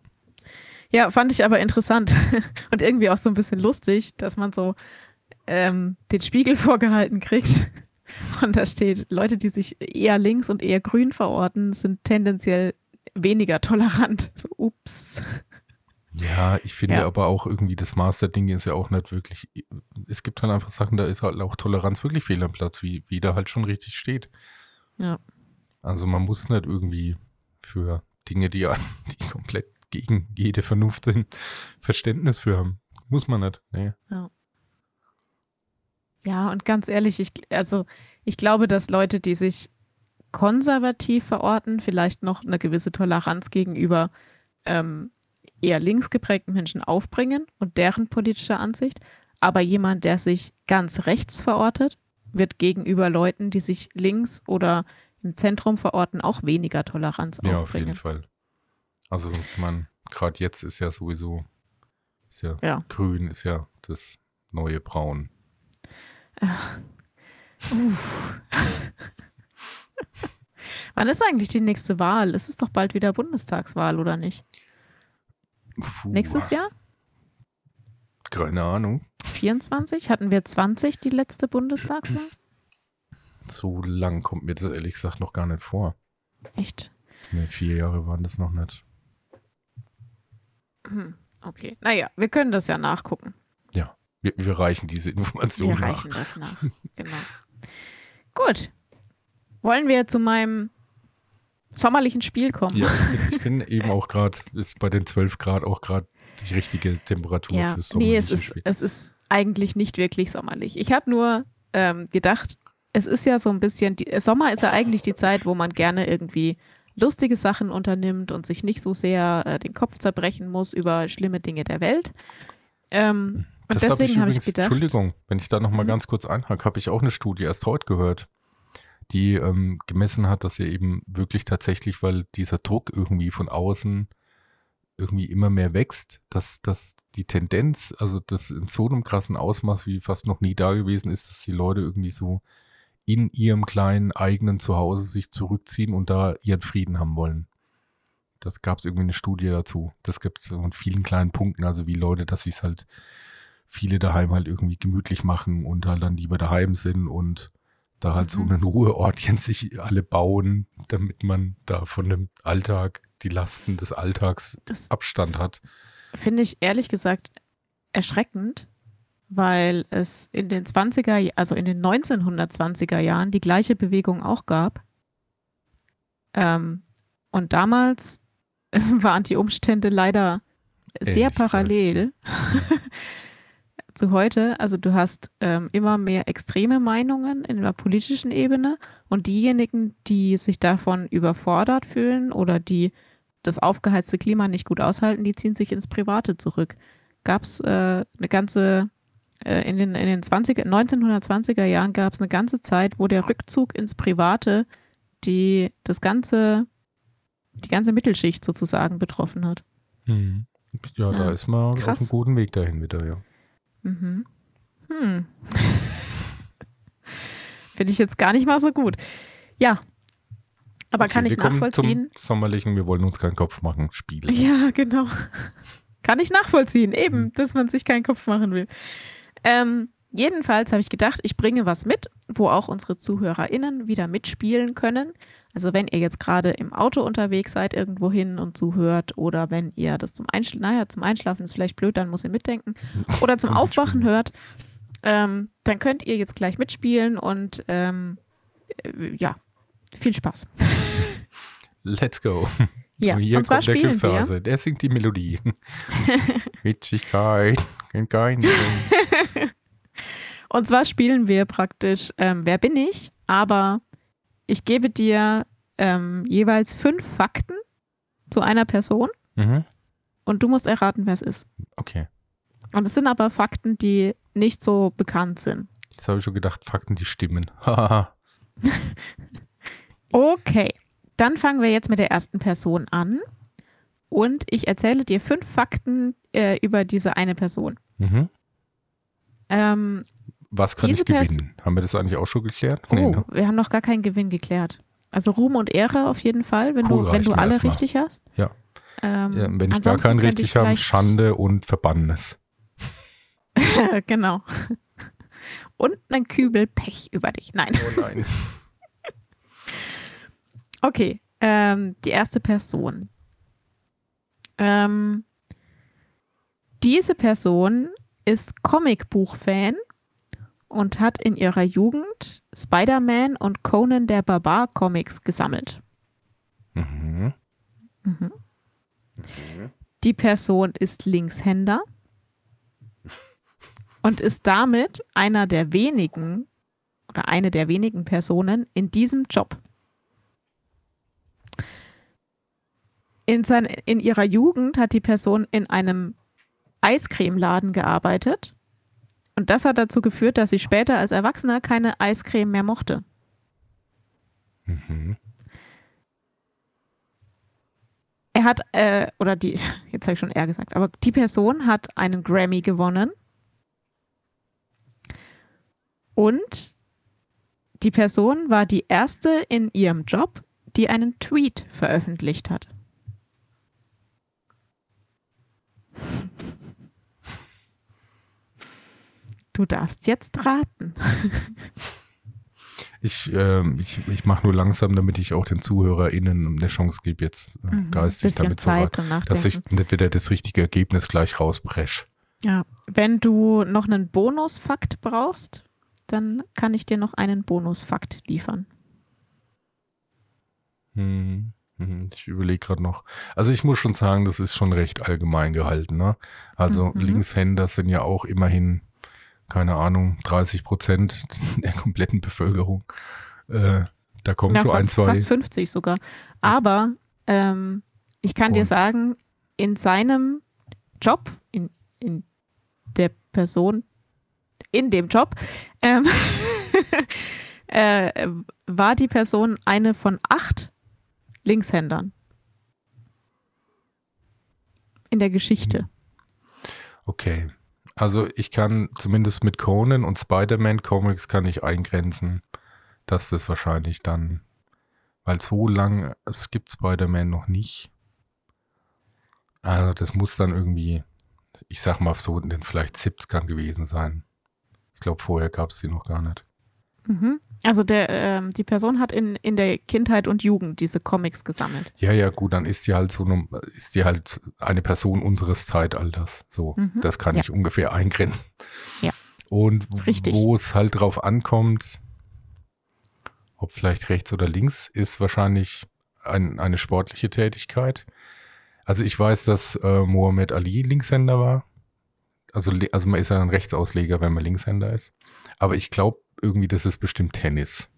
Ja, fand ich aber interessant *laughs* und irgendwie auch so ein bisschen lustig, dass man so ähm, den Spiegel *laughs* vorgehalten kriegt *laughs* und da steht, Leute, die sich eher links und eher grün verorten, sind tendenziell weniger tolerant. So, ups. Ja, ich finde ja. aber auch irgendwie das Maß der Dinge ist ja auch nicht wirklich, es gibt halt einfach Sachen, da ist halt auch Toleranz wirklich fehl am Platz, wie, wie da halt schon richtig steht. Ja. Also man muss nicht irgendwie für Dinge, die, *laughs* die komplett gegen jede Vernunft sind, Verständnis für haben. Muss man nicht. Nee. Ja. Ja, und ganz ehrlich, ich, also ich glaube, dass Leute, die sich konservativ verorten, vielleicht noch eine gewisse Toleranz gegenüber ähm, eher links geprägten Menschen aufbringen und deren politischer Ansicht. Aber jemand, der sich ganz rechts verortet, wird gegenüber Leuten, die sich links oder im Zentrum verorten, auch weniger Toleranz ja, aufbringen. Ja, auf jeden Fall. Also man, gerade jetzt ist ja sowieso, ist ja, ja, grün ist ja das neue Braun. Ach. Uff. *laughs* Wann ist eigentlich die nächste Wahl? Es ist doch bald wieder Bundestagswahl, oder nicht? Puh. Nächstes Jahr? Keine Ahnung. 24? Hatten wir 20 die letzte Bundestagswahl? So lang kommt mir das ehrlich gesagt noch gar nicht vor. Echt? Ne, vier Jahre waren das noch nicht. Hm, okay. Naja, wir können das ja nachgucken. Ja, wir, wir reichen diese Information nach. Wir reichen das nach, genau. Gut. Wollen wir zu meinem sommerlichen Spiel kommen. Ja, *laughs* ich bin eben auch gerade, ist bei den 12 Grad auch gerade die richtige Temperatur ja, fürs nee, es sommerliche ist, Spiel. es ist eigentlich nicht wirklich sommerlich. Ich habe nur ähm, gedacht, es ist ja so ein bisschen, die, Sommer ist ja eigentlich die Zeit, wo man gerne irgendwie lustige Sachen unternimmt und sich nicht so sehr äh, den Kopf zerbrechen muss über schlimme Dinge der Welt. Ähm, und Das hab deswegen habe ich, übrigens- gedacht, Entschuldigung, wenn ich da nochmal Mhm. ganz kurz einhake, habe ich auch eine Studie erst heute gehört, die ähm, gemessen hat, dass ja eben wirklich tatsächlich, weil dieser Druck irgendwie von außen irgendwie immer mehr wächst, dass, dass die Tendenz, also das in so einem krassen Ausmaß wie fast noch nie da gewesen ist, dass die Leute irgendwie so in ihrem kleinen eigenen Zuhause sich zurückziehen und da ihren Frieden haben wollen. Das gab es irgendwie eine Studie dazu. Das gibt es in vielen kleinen Punkten, also wie Leute, dass es halt viele daheim halt irgendwie gemütlich machen und halt dann lieber daheim sind und da halt so Mhm. einen Ruheortchen *laughs* sich alle bauen, damit man da von dem Alltag, die Lasten des Alltags das Abstand hat. finde ich ehrlich gesagt erschreckend, weil es in den 20er, also in den 1920er Jahren die gleiche Bewegung auch gab. Ähm, und damals *laughs* waren die Umstände leider sehr Ähnlich parallel *laughs* zu heute. Also du hast ähm, immer mehr extreme Meinungen in der politischen Ebene und diejenigen, die sich davon überfordert fühlen oder die das aufgeheizte Klima nicht gut aushalten, die ziehen sich ins Private zurück. Gab es äh, eine ganze, in den, in den 20er, 1920er Jahren gab es eine ganze Zeit, wo der Rückzug ins Private die das ganze, die ganze Mittelschicht sozusagen betroffen hat. Mhm. Ja, da Ja, ist man auf krass. einem guten Weg dahin wieder, ja. Mhm. Hm. *laughs* Finde ich jetzt gar nicht mal so gut. Ja. Aber Okay, kann ich wir kommen nachvollziehen? Zum sommerlichen, wir wollen uns keinen Kopf machen, Spiel. Ja, genau. *laughs* Kann ich nachvollziehen, eben, dass man sich keinen Kopf machen will. Ähm, jedenfalls habe ich gedacht, ich bringe was mit, wo auch unsere ZuhörerInnen wieder mitspielen können. Also wenn ihr jetzt gerade im Auto unterwegs seid, irgendwo hin und zuhört, oder wenn ihr das zum Einschlafen, naja, zum Einschlafen ist vielleicht blöd, dann muss ihr mitdenken, *laughs* oder zum Aufwachen hört, ähm, dann könnt ihr jetzt gleich mitspielen und ähm, äh, ja, viel Spaß. *laughs* Let's go. Ja, Hier und zwar kommt der spielen wir. Glückshase, der singt die Melodie. *laughs* Witzigkeit, kennt keinen. Und zwar spielen wir praktisch ähm, Wer bin ich? Aber ich gebe dir ähm, jeweils fünf Fakten zu einer Person mhm. und du musst erraten, wer es ist. Okay. Und es sind aber Fakten, die nicht so bekannt sind. Jetzt habe ich schon gedacht, Fakten, die stimmen. *laughs* Okay, dann fangen wir jetzt mit der ersten Person an. Und ich erzähle dir fünf Fakten äh, über diese eine Person. mhm. Ähm, Was kann Diese ich Pers- gewinnen? Haben wir das eigentlich auch schon geklärt? oh, Nee, ne? wir haben noch gar keinen Gewinn geklärt. Also Ruhm und Ehre auf jeden Fall, wenn Cool, du, wenn du alle richtig hast. Ja. Ähm, Ja, wenn ich gar keinen richtig habe, Schande und Verbannes. *laughs* genau. Und ein Kübel Pech über dich. Nein. Oh nein. *laughs* Okay, ähm, die erste Person. Ähm, diese Person ist Comicbuch-Fan und hat in ihrer Jugend Spider-Man und Conan der Barbar Comics gesammelt. mhm. Mhm. Die Person ist Linkshänder und ist damit einer der wenigen oder eine der wenigen Personen in diesem Job. In, sein, in ihrer Jugend hat die Person in einem Eiscremeladen gearbeitet und das hat dazu geführt, dass sie später als Erwachsener keine Eiscreme mehr mochte. Mhm. Er hat, äh, oder die, *laughs* jetzt habe ich schon er gesagt, aber die Person hat einen Grammy gewonnen. Und die Person war die erste in ihrem Job, die einen Tweet veröffentlicht hat. *laughs* Du darfst jetzt raten. *laughs* Ich, ähm, ich, ich mache nur langsam, damit ich auch den ZuhörerInnen eine Chance gebe, jetzt äh, geistig Mhm. Bisschen damit zu Zeit Nachdenken. dass ich nicht wieder das richtige Ergebnis gleich rausbreche. Ja, wenn du noch einen Bonusfakt brauchst, dann kann ich dir noch einen Bonusfakt liefern. Hm. Ich überlege gerade noch. Also ich muss schon sagen, das ist schon recht allgemein gehalten. Ne? Also Mhm. Linkshänder sind ja auch immerhin, keine Ahnung, 30 Prozent *laughs* der kompletten Bevölkerung. Äh, da kommen Ja, schon ein, fast, zwei. fast 50 sogar. Aber ähm, ich kann dir Und- sagen, in seinem Job, in, in der Person, in dem Job, ähm, *laughs* äh, war die Person eine von acht Linkshändern. In der Geschichte. Okay. Also ich kann zumindest mit Conan und Spider-Man Comics kann ich eingrenzen, dass das wahrscheinlich dann, weil so lang, es gibt Spider-Man noch nicht. Also das muss dann irgendwie, ich sag mal so in den vielleicht 70ern gewesen sein. Ich glaube, vorher gab es die noch gar nicht. Mhm. Also der, ähm, die Person hat in, in der Kindheit und Jugend diese Comics gesammelt. Ja, ja, gut, dann ist die halt so eine, ist die halt eine Person unseres Zeitalters. So, Mhm. das kann Ja. ich ungefähr eingrenzen. Ja. Und wo es halt drauf ankommt, ob vielleicht rechts oder links, ist wahrscheinlich ein, eine sportliche Tätigkeit. Also ich weiß, dass äh, Mohammed Ali Linkshänder war. Also, also man ist ja ein Rechtsausleger, wenn man Linkshänder ist. Aber ich glaube irgendwie, das ist bestimmt Tennis.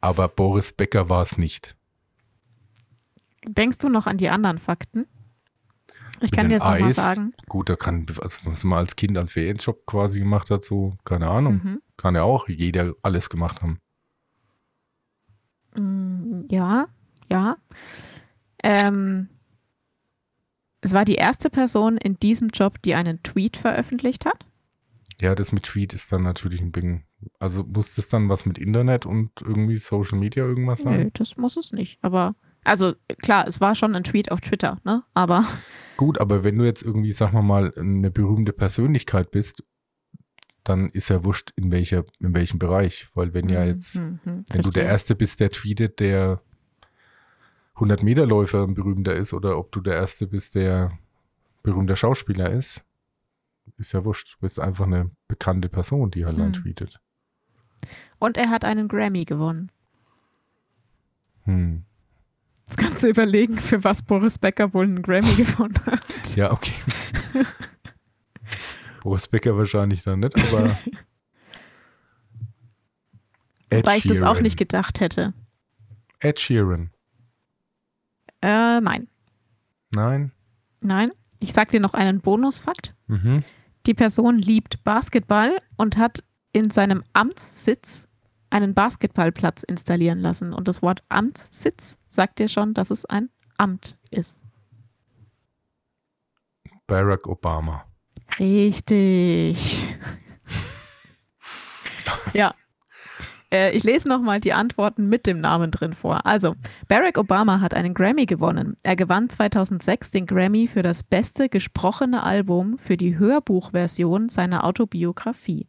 Aber Boris Becker war es nicht. Denkst du noch an die anderen Fakten? Ich Mit kann dir jetzt nochmal sagen. Gut, da kann, also was man als Kind als Ferienjob quasi gemacht hat, so, keine Ahnung. Mhm. Kann ja auch jeder alles gemacht haben. Mm, Ja, ja. Ähm, es war die erste Person in diesem Job, die einen Tweet veröffentlicht hat. Ja, das mit Tweet ist dann natürlich ein Ding. Also muss das dann was mit Internet und irgendwie Social Media irgendwas sein? Nö, das muss es nicht. Aber, also klar, es war schon ein Tweet auf Twitter, ne? Aber *laughs* Gut, aber wenn du jetzt irgendwie, sag mal mal, eine berühmte Persönlichkeit bist, dann ist ja wurscht, in welcher, in welchem Bereich. Weil wenn ja jetzt, Mhm, mhm, wenn du der. Erste bist, der tweetet, der 100 Meter Läufer ein berühmter ist, oder ob du der Erste bist, der berühmter Schauspieler ist, ist ja wurscht. Du bist einfach eine bekannte Person, die halt dann Hm. tweetet. Und er hat einen Grammy gewonnen. Hm. Jetzt kannst du überlegen, für was Boris Becker wohl einen Grammy gewonnen hat. Ja, okay. Boris Becker wahrscheinlich dann nicht, aber. *laughs* Weil ich das auch nicht gedacht hätte. Ed Sheeran. Äh, nein. Nein. Nein. Ich sag dir noch einen Bonusfakt. Mhm. Die Person liebt Basketball und hat in seinem Amtssitz einen Basketballplatz installieren lassen. Und das Wort Amtssitz sagt dir schon, dass es ein Amt ist. Barack Obama. Richtig. *laughs* ja. Äh, Ich lese nochmal die Antworten mit dem Namen drin vor. Also, Barack Obama hat einen Grammy gewonnen. Er gewann 2006 den Grammy für das beste gesprochene Album für die Hörbuchversion seiner Autobiografie.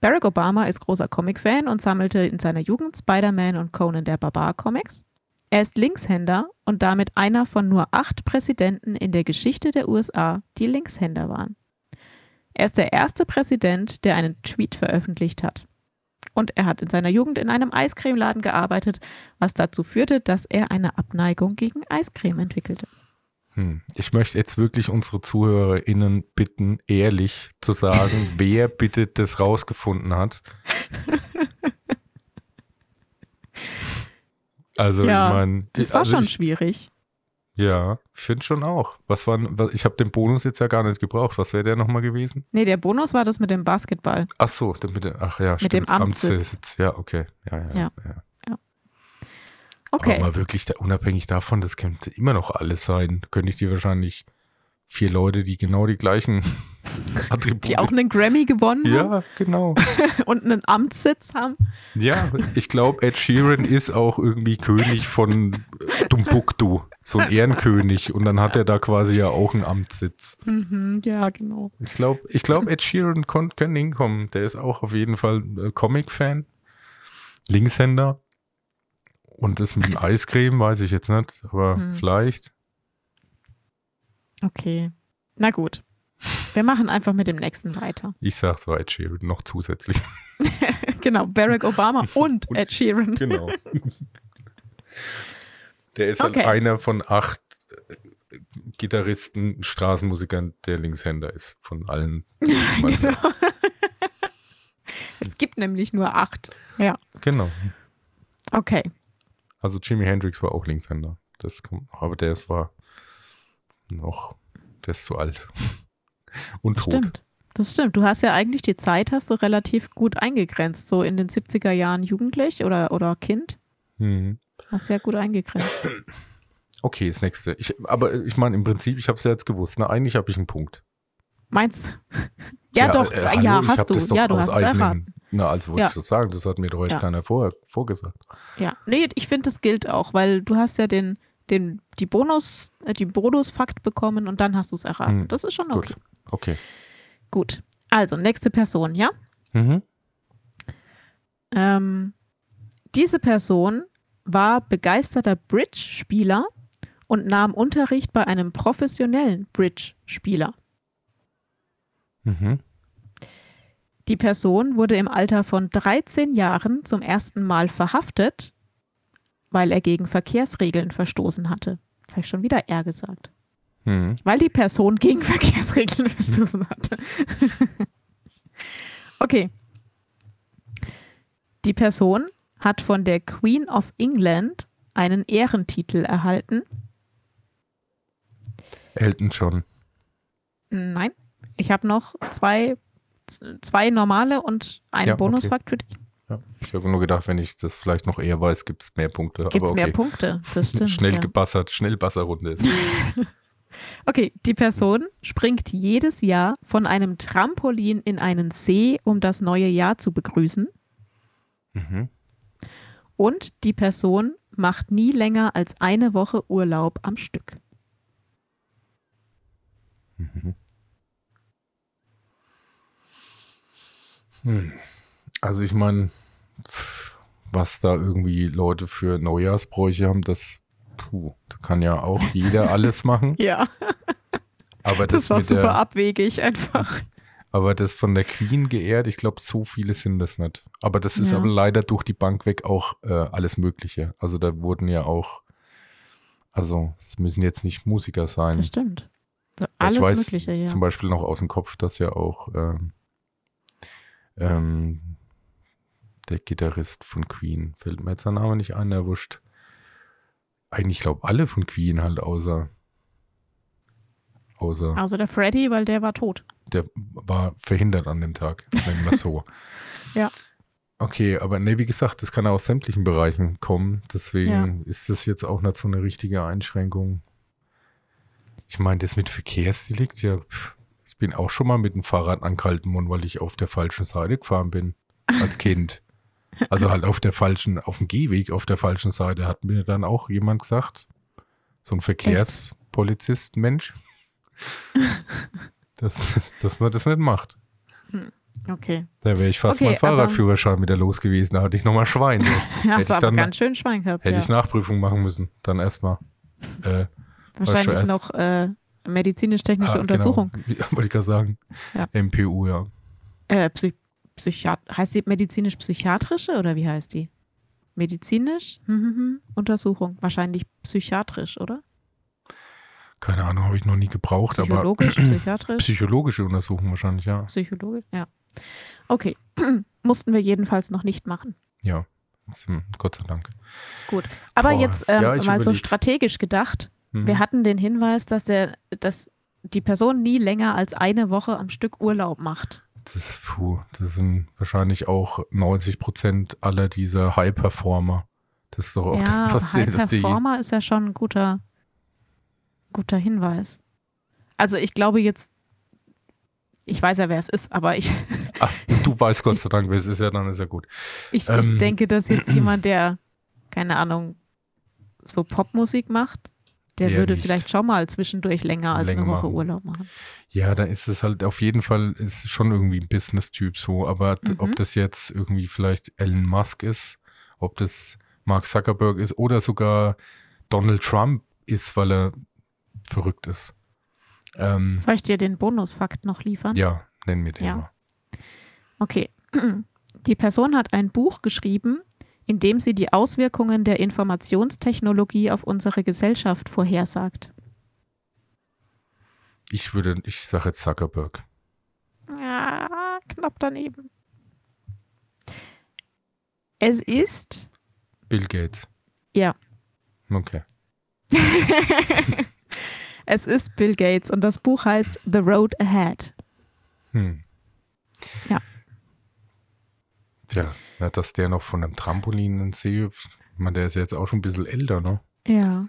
Barack Obama ist großer Comic-Fan und sammelte in seiner Jugend Spider-Man und Conan der Barbar Comics. Er ist Linkshänder und damit einer von nur acht Präsidenten in der Geschichte der USA, die Linkshänder waren. Er ist der erste Präsident, der einen Tweet veröffentlicht hat. Und er hat in seiner Jugend in einem Eiscremeladen gearbeitet, was dazu führte, dass er eine Abneigung gegen Eiscreme entwickelte. Hm. Ich möchte jetzt wirklich unsere ZuhörerInnen bitten, ehrlich zu sagen, *laughs* wer bitte das rausgefunden hat. Also, Ja, ich meine. Das war also schon ich, schwierig. Ja, ich finde schon auch. Was war, was, ich habe den Bonus jetzt ja gar nicht gebraucht. Was wäre der nochmal gewesen? Nee, der Bonus war das mit dem Basketball. Ach so, mit der, ach ja, Mit dem stimmt, Amtssitz. Ja, okay. Ja, ja, Ja. ja. Okay. Aber mal wirklich, da, unabhängig davon, das könnte immer noch alles sein. Könnte ich dir wahrscheinlich vier Leute, die genau die gleichen *laughs* Attribute Die auch einen Grammy gewonnen haben Ja, genau. *laughs* und einen Amtssitz haben. Ja, ich glaube, Ed Sheeran ist auch irgendwie König von äh, Dumbuktu, so ein Ehrenkönig. Und dann hat er da quasi ja auch einen Amtssitz. Mhm, ja, genau. Ich glaube, ich glaub, Ed Sheeran kann hinkommen. Der ist auch auf jeden Fall äh, Comic-Fan. Linkshänder. Und das mit dem Eiscreme weiß ich jetzt nicht, aber Hm. vielleicht. Okay. Na gut. Wir machen einfach mit dem nächsten weiter. Ich sag's war Ed Sheeran noch zusätzlich. *laughs* genau, Barack Obama *laughs* und Ed Sheeran. genau. *laughs* Der ist Okay. halt einer von acht äh, Gitarristen, Straßenmusikern, der Linkshänder ist. Von allen. genau. es gibt nämlich nur acht. Ja, Genau. okay. Also Jimi Hendrix war auch Linkshänder. Das kommt, aber der ist- war noch, der ist zu alt. *laughs* Und tot. Stimmt. Das stimmt. Du hast ja eigentlich die Zeit, hast du relativ gut eingegrenzt. So in den 70er Jahren jugendlich oder, oder Kind. Mhm. Hast ja gut eingegrenzt. *clears throat* Okay, das nächste. Ich, aber ich meine, im Prinzip, ich habe es ja jetzt gewusst. Na, eigentlich habe ich einen Punkt. Meinst du? *laughs* Ja, doch. äh, ja, hallo, ich hast du. das Ja, du hast es erraten. Na, also wollte Ja. ich das sagen. Das hat mir doch jetzt Ja. keiner vor, vorgesagt. Ja. Nee, ich finde, das gilt auch, weil du hast ja den, den, die Bonus, äh, die Bonusfakt bekommen und dann hast du es erraten. Hm, Das ist schon okay. Gut. Okay. Gut. Also, nächste Person, ja? Mhm. Ähm, diese Person war begeisterter Bridge-Spieler und nahm Unterricht bei einem professionellen Bridge-Spieler. Mhm. Die Person wurde im Alter von 13 Jahren zum ersten Mal verhaftet, weil er gegen Verkehrsregeln verstoßen hatte. Das habe ich schon wieder er gesagt. Mhm. Weil die Person gegen *laughs* Verkehrsregeln verstoßen hatte. *laughs* okay. Die Person hat von der Queen of England einen Ehrentitel erhalten. Elton John. Nein, ich habe noch zwei, zwei normale und einen Ja, okay. Bonusfakt für dich. Ja. Ich habe nur gedacht, wenn ich das vielleicht noch eher weiß, gibt es mehr Punkte. Gibt es okay. mehr Punkte? Das *laughs* stimmt. Schnell ja. gebassert, schnell Basserrunde ist. *laughs* Okay, die Person springt jedes Jahr von einem Trampolin in einen See, um das neue Jahr zu begrüßen. mhm. Und die Person macht nie länger als eine Woche Urlaub am Stück. Hm. Also ich meine, was da irgendwie Leute für Neujahrsbräuche haben, das puh, da kann ja auch jeder *laughs* alles machen. Ja, Aber das, das, war super der, abwegig einfach. aber das von der Queen geehrt, ich glaube, so viele sind das nicht. Aber das ist Ja. aber leider durch die Bank weg auch äh, alles Mögliche. Also da wurden ja auch, also es müssen jetzt nicht Musiker sein. Das stimmt. So, Ja, alles ich weiß Mögliche, ja. zum Beispiel noch aus dem Kopf, dass ja auch ähm, ähm, der Gitarrist von Queen, fällt mir jetzt der Name nicht ein, der wurscht. Eigentlich glaube alle von Queen halt, außer außer Also der Freddy, weil der war tot. der war verhindert an dem Tag, nennen wir so. *laughs* Ja. Okay, aber ne, wie gesagt, das kann aus sämtlichen Bereichen kommen. Deswegen ist das jetzt auch nicht so eine richtige Einschränkung. Ich meine, das mit Verkehrsdelikt, ja, pff, bin auch schon mal mit dem Fahrrad angehalten worden, weil ich auf der falschen Seite gefahren bin, als Kind. *laughs* Also halt auf der falschen, auf dem Gehweg auf der falschen Seite, hat mir dann auch jemand gesagt, so ein Verkehrspolizist, Mensch, *laughs* dass, dass man das nicht macht. Okay. Da wäre ich fast Okay, mein Fahrradführerschein wieder los gewesen. Da hatte ich nochmal Schwein. *laughs* Hast Hätte ich aber dann- ganz schön Schwein gehabt. Hätte ja. ich Nachprüfung machen müssen. Dann erstmal. Äh, Wahrscheinlich noch äh, medizinisch-technische ah, Untersuchung. Genau. *laughs* Ja, wollte ich gerade sagen. Ja. MPU, ja. Äh, Psy Psychiat heißt sie medizinisch-psychiatrische oder wie heißt die? Medizinisch? Hm, hm, hm. Untersuchung. Wahrscheinlich psychiatrisch, oder? Keine Ahnung, habe ich noch nie gebraucht, aber Psychologisch, *clears throat* psychiatrisch, psychologische Untersuchung wahrscheinlich, ja. psychologisch, ja. Okay. *clears throat* Mussten wir jedenfalls noch nicht machen. Ja. Hm, Gott sei Dank. Gut. Aber Boah, jetzt ähm, ja, mal so überleg. strategisch gedacht. Mhm. Wir hatten den Hinweis, dass der, dass die Person nie länger als eine Woche am Stück Urlaub macht. Das, puh, das sind wahrscheinlich auch 90 Prozent aller dieser High-Performer. Das ist doch auch ja, das, was High dass die, Performer ist ja schon ein guter, guter Hinweis. Also ich glaube jetzt, ich weiß ja, wer es ist, aber ich, *laughs* Ach, du weißt Gott sei Dank, wer es ist, ja, dann ist ja gut. ich, Ähm. ich denke, dass jetzt jemand, der, keine Ahnung, so Popmusik macht, der würde nicht. vielleicht schon mal zwischendurch länger als Länger eine Woche machen. Urlaub machen. Ja, da ist es halt auf jeden Fall, ist schon irgendwie ein Business-Typ so, aber Mhm. ob das jetzt irgendwie vielleicht Elon Musk ist, ob das Mark Zuckerberg ist oder sogar Donald Trump ist, weil er verrückt ist. Ähm, Soll ich dir den Bonusfakt noch liefern? ja, nennen wir den Ja. mal. Okay. *clears throat* Die Person hat ein Buch geschrieben, indem sie die Auswirkungen der Informationstechnologie auf unsere Gesellschaft vorhersagt? Ich würde, ich sage jetzt Zuckerberg. Ja, knapp daneben. Es ist. Bill Gates. Ja. Okay. *laughs* es ist Bill Gates und das Buch heißt The Road Ahead. Hm. Ja. Tja, na, dass der noch von einem Trampolin in den See hüpft. Ich meine, der ist jetzt auch schon ein bisschen älter, ne? Ja.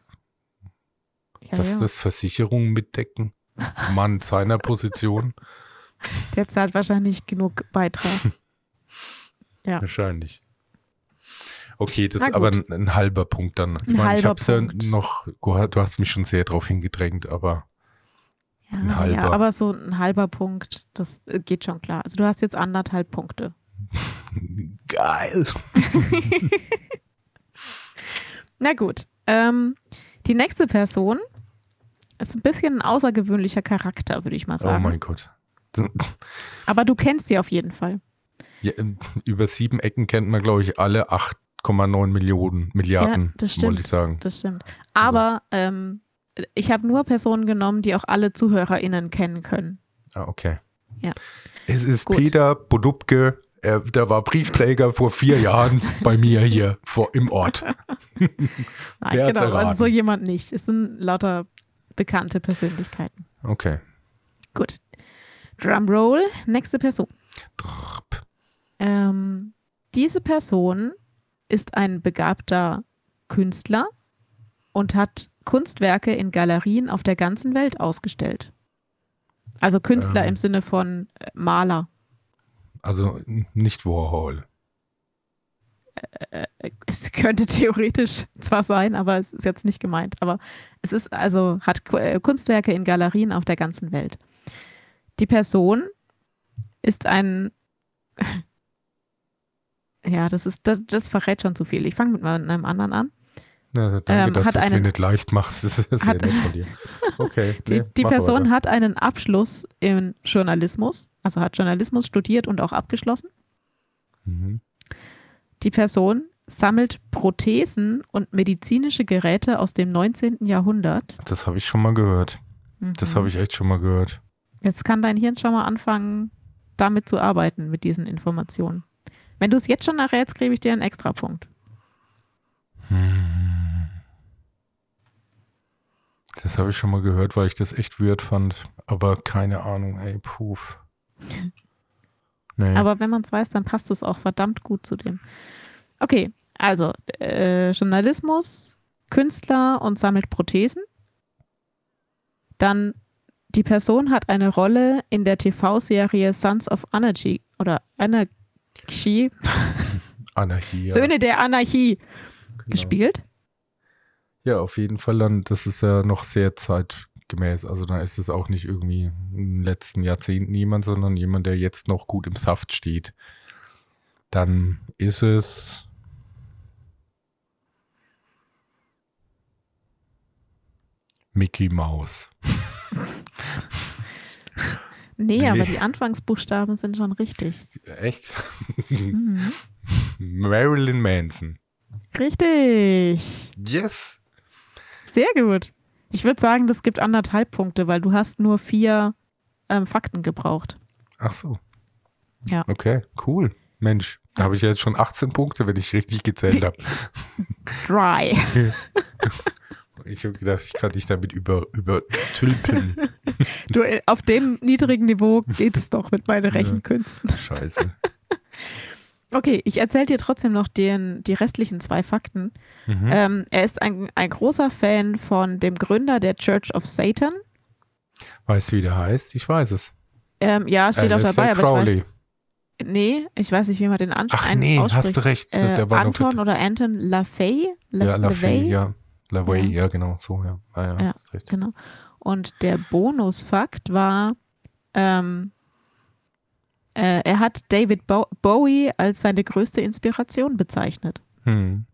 ja dass ja. das Versicherungen mitdecken. Mann seiner Position. *laughs* Der zahlt wahrscheinlich genug Beitrag. *laughs* Ja. Wahrscheinlich. Okay, das ist aber ein, ein halber Punkt dann. Ich Ein meine, ich habe es ja noch, du hast mich schon sehr drauf hingedrängt, aber Ein Ja, halber. ja, aber so ein halber Punkt, das geht schon klar. Also du hast jetzt anderthalb Punkte. *laughs* geil. *laughs* Na gut. Ähm, die nächste Person ist ein bisschen ein außergewöhnlicher Charakter, würde ich mal Oh sagen. mein Gott. *laughs* aber du kennst sie auf jeden Fall. Ja, über sieben Ecken kennt man, glaube ich, alle 8,9 Millionen, Milliarden, Ja, das stimmt. wollte ich sagen. Das stimmt. Aber ähm, ich habe nur Personen genommen, die auch alle ZuhörerInnen kennen können. Ah, okay. Ja. Es ist Gut. Peter Bodubke, er, der war Briefträger vor vier Jahren bei mir hier vor, im Ort. *laughs* Nein, Wer genau. Also so jemand nicht. Es sind lauter bekannte Persönlichkeiten. Okay. Gut. Drumroll, nächste Person. Ähm, diese Person ist ein begabter Künstler und hat Kunstwerke in Galerien auf der ganzen Welt ausgestellt. Also Künstler Ähm. im Sinne von äh, Maler. Also nicht Warhol. Äh, Es könnte theoretisch zwar sein, aber es ist jetzt nicht gemeint. Aber es ist also, hat äh, Kunstwerke in Galerien auf der ganzen Welt. Die Person ist ein. *laughs* Ja, das ist, das, das verrät schon zu viel. Ich fange mit einem anderen an. Ja, danke, Ähm, dass hat du es mir nicht leicht machst. Das ist sehr nett von dir. Okay. *laughs* Die, nee, die Person hat einen Abschluss in Journalismus, also hat Journalismus studiert und auch abgeschlossen. Mhm. Die Person sammelt Prothesen und medizinische Geräte aus dem 19. Jahrhundert. Das habe ich schon mal gehört. Das Mhm. habe ich echt schon mal gehört. Jetzt kann dein Hirn schon mal anfangen, damit zu arbeiten, mit diesen Informationen. Wenn du es jetzt schon errätst, gebe ich dir einen Extrapunkt. Hm. Das habe ich schon mal gehört, weil ich das echt weird fand. Aber keine Ahnung, ey, puh. Nee. Aber wenn man es weiß, dann passt es auch verdammt gut zu dem. Okay, also äh, Journalismus, Künstler und sammelt Prothesen. Dann die Person hat eine Rolle in der TV-Serie Sons of Anarchy oder Anarchy, Anarchie. *laughs* Ja, Söhne der Anarchie genau. gespielt. Ja, auf jeden Fall dann, das ist ja noch sehr zeitgemäß. Also da ist es auch nicht irgendwie in den letzten Jahrzehnten jemand, sondern jemand, der jetzt noch gut im Saft steht. Dann ist es Mickey Mouse. Nee, *laughs* Nee. aber die Anfangsbuchstaben sind schon richtig. Echt? Mhm. Marilyn Manson. Richtig. Yes. Sehr gut. Ich würde sagen, das gibt anderthalb Punkte, weil du hast nur vier ähm, Fakten gebraucht. Ach so. Ja. Okay, cool. Mensch, da habe ich ja jetzt schon 18 Punkte, wenn ich richtig gezählt habe. *laughs* Dry. *laughs* Ich habe gedacht, ich kann dich damit über, übertülpen. *laughs* Du, äh, auf dem niedrigen Niveau geht es doch mit meinen Rechenkünsten. Scheiße. Okay, ich erzähle dir trotzdem noch den, die restlichen zwei Fakten. Mhm. Ähm, er ist ein, ein großer Fan von dem Gründer der Church of Satan. Weißt du, wie der heißt? Ich weiß es. Ähm, ja, steht auch Aleister dabei, aber Crowley. ich weiß. Nee, ich weiß nicht, wie man den an Ach nee, ausspricht. hast du recht. Äh, Anton oder Anton LaFay? La, ja, LaFay, ja. LaVey, Ja. ja. genau, so, ja. Ah, ja, Ja, hast recht. Genau. Und der Bonusfakt war, ähm, äh, er hat David Bo Bowie als seine größte Inspiration bezeichnet. Hm.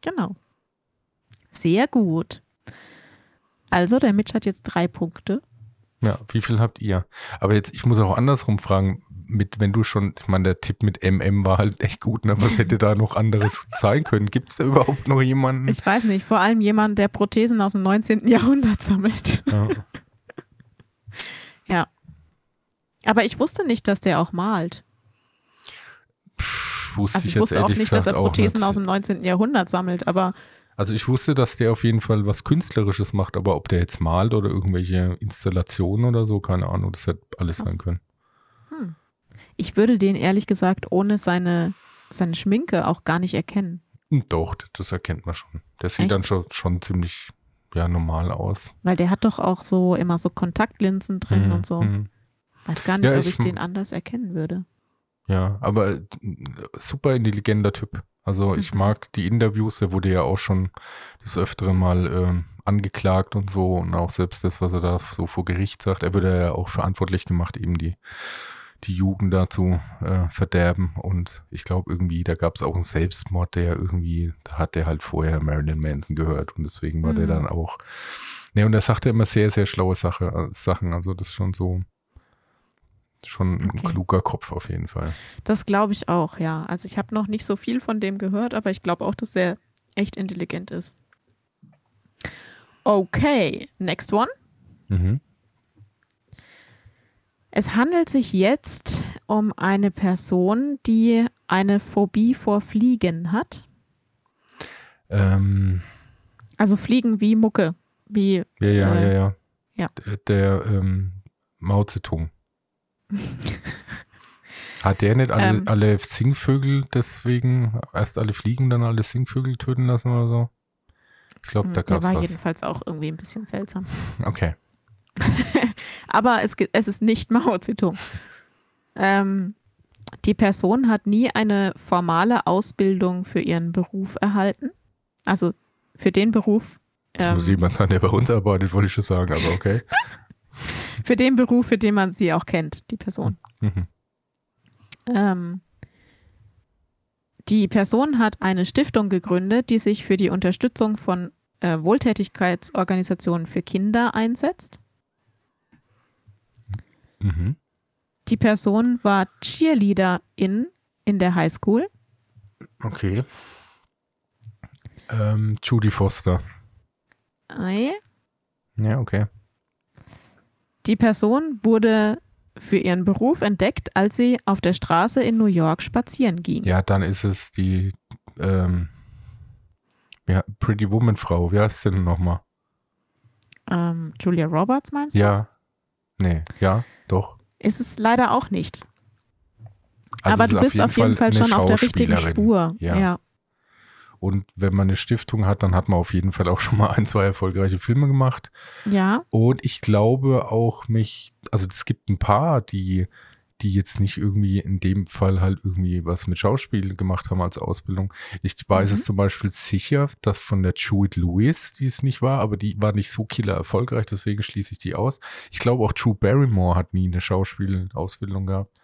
Genau. Sehr gut. Also, der Mitch hat jetzt drei Punkte. Ja, wie viel habt ihr? Aber jetzt, ich muss auch andersrum fragen, mit, wenn du schon, ich meine, der Tipp mit MM war halt echt gut, ne? Was hätte da noch anderes *laughs* sein können? Gibt es da überhaupt noch jemanden? Ich weiß nicht, vor allem jemand, der Prothesen aus dem 19. Jahrhundert sammelt. Ja. *laughs* ja. Aber ich wusste nicht, dass der auch malt. Pff, wusste Also ich jetzt wusste auch nicht, dass er Prothesen aus dem 19. Jahrhundert sammelt, aber Also ich wusste, dass der auf jeden Fall was Künstlerisches macht, aber ob der jetzt malt oder irgendwelche Installationen oder so, keine Ahnung, das hätte alles Krass. sein können. ich würde den ehrlich gesagt ohne seine, seine Schminke auch gar nicht erkennen. Hm, Doch, das erkennt man schon. Der sieht Echt? dann schon, schon ziemlich ja, normal aus. Weil der hat doch auch so immer so Kontaktlinsen drin Mhm, und so. mhm. Weiß gar nicht, Ja, ob ich- ich den anders erkennen würde. Ja, aber äh, super intelligenter Typ. Also ich Mhm. mag die Interviews, der wurde ja auch schon des Öfteren mal ähm, angeklagt und so und auch selbst das, was er da so vor Gericht sagt, er würde ja auch verantwortlich gemacht, eben die, die Jugend dazu äh, verderben und ich glaube irgendwie, da gab es auch einen Selbstmord, der irgendwie, da hat der halt vorher Marilyn Manson gehört und deswegen war der Mhm. dann auch, ne und er sagte immer sehr, sehr schlaue Sache, äh, Sachen, also das ist schon so, schon ein Okay. kluger Kopf auf jeden Fall. Das glaube ich auch, ja. Also ich habe noch nicht so viel von dem gehört, aber ich glaube auch, dass er echt intelligent ist. Okay, next one. Mhm. Es handelt sich jetzt um eine Person, die eine Phobie vor Fliegen hat. Ähm, Also Fliegen wie Mucke, wie ja, ja, Äh, ja, ja. ja. Der, der ähm, Mao Zedong. Hat der nicht alle, Ähm. alle Singvögel deswegen, erst alle Fliegen, dann alle Singvögel töten lassen oder so? Ich glaube, da Hm, der gab's war was. jedenfalls auch irgendwie ein bisschen seltsam. Okay. *laughs* Aber es, es ist nicht *laughs* Mao Zedong. Ähm, die Person hat nie eine formale Ausbildung für ihren Beruf erhalten. Also für den Beruf, Das ähm, muss jemand sein, der bei uns arbeitet, wollte ich schon sagen, aber okay. *laughs* für den Beruf, für den man sie auch kennt, die Person. Mhm. Ähm, die Person hat eine Stiftung gegründet, die sich für die Unterstützung von äh, Wohltätigkeitsorganisationen für Kinder einsetzt. Mhm. Die Person war Cheerleaderin in der Highschool. Okay. Ähm, Judy Foster. Ei. Ja, okay. Die Person wurde für ihren Beruf entdeckt, als sie auf der Straße in New York spazieren ging. Ja, dann ist es die ähm, ja, Pretty Woman Frau. Wie heißt sie denn nochmal? Ähm, Julia Roberts meinst du? Ja. Nee, ja, doch. Ist es leider auch nicht. Also Aber du ist bist auf jeden Fall eine schon auf der richtigen. Spur. Ja. ja. Und wenn man eine Stiftung hat, dann hat man auf jeden Fall auch schon mal ein, zwei erfolgreiche Filme gemacht. Ja, Und ich glaube auch mich, also es gibt ein paar, die, die jetzt nicht irgendwie in dem Fall halt irgendwie was mit Schauspiel gemacht haben als Ausbildung. Ich weiß Mhm. es zum Beispiel sicher, dass von der Jewett Lewis, die es nicht war, aber die war nicht so killer erfolgreich, deswegen schließe ich die aus. Ich glaube auch Drew Barrymore hat nie eine Schauspielausbildung gehabt.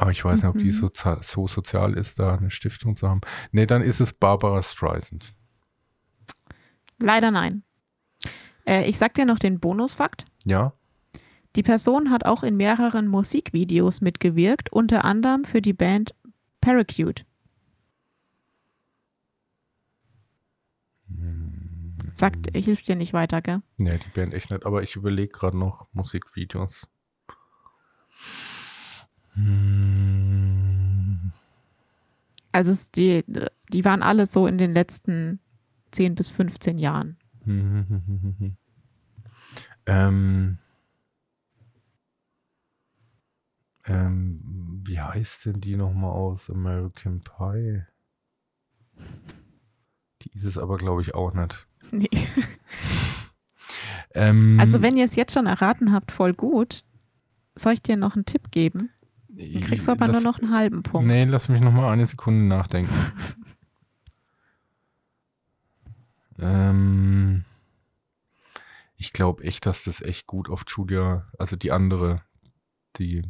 Aber ich weiß nicht, ob die Mhm. so, so sozial ist, da eine Stiftung zu haben. Nee, dann ist es Barbara Streisand. leider nein. Äh, ich sag dir noch den Bonusfakt. Ja? Die Person hat auch in mehreren Musikvideos mitgewirkt, unter anderem für die Band Paracute. Sagt, hilft dir nicht weiter, gell? Nee, die Band echt nicht, aber ich überlege gerade noch Musikvideos. Hm. Also es, die, die waren alle so in den letzten 10 bis 15 Jahren. *laughs* ähm, ähm, wie heißt denn die nochmal aus American Pie? Die ist es aber, glaube ich, auch nicht. *laughs* Nee. *laughs* Ähm, Also wenn ihr es jetzt schon erraten habt, voll gut. Soll ich dir noch einen Tipp geben? Du kriegst aber lass- nur noch einen halben Punkt. Nee, lass mich noch mal eine Sekunde nachdenken. *laughs* ähm, ich glaube echt, dass das echt gut auf Julia, also die andere, die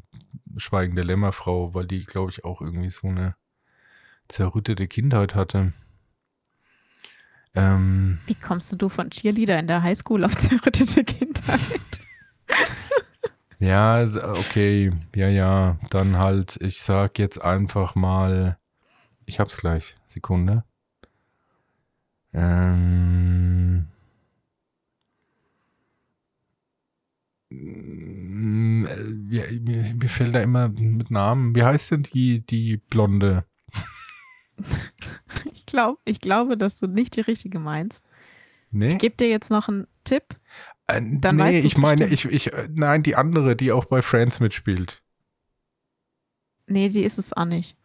schweigende Lämmerfrau, weil die, glaube ich, auch irgendwie so eine zerrüttete Kindheit hatte. Ähm, Wie kommst du von Cheerleader in der Highschool auf zerrüttete Kindheit? *laughs* Ja, okay. Ja, ja. Dann halt, ich sag jetzt einfach mal. Ich hab's gleich. Sekunde. Ähm. Äh, Mir, mir fällt da immer mit Namen. Wie heißt denn die, die Blonde? *laughs* Ich, glaub, ich glaube, dass du nicht die richtige meinst. Nee? Ich gebe dir jetzt noch einen Tipp. Äh, Dann nee, weißt ich meine, ich, ich, äh, nein, die andere, die auch bei Friends mitspielt. Nee, die ist es auch nicht.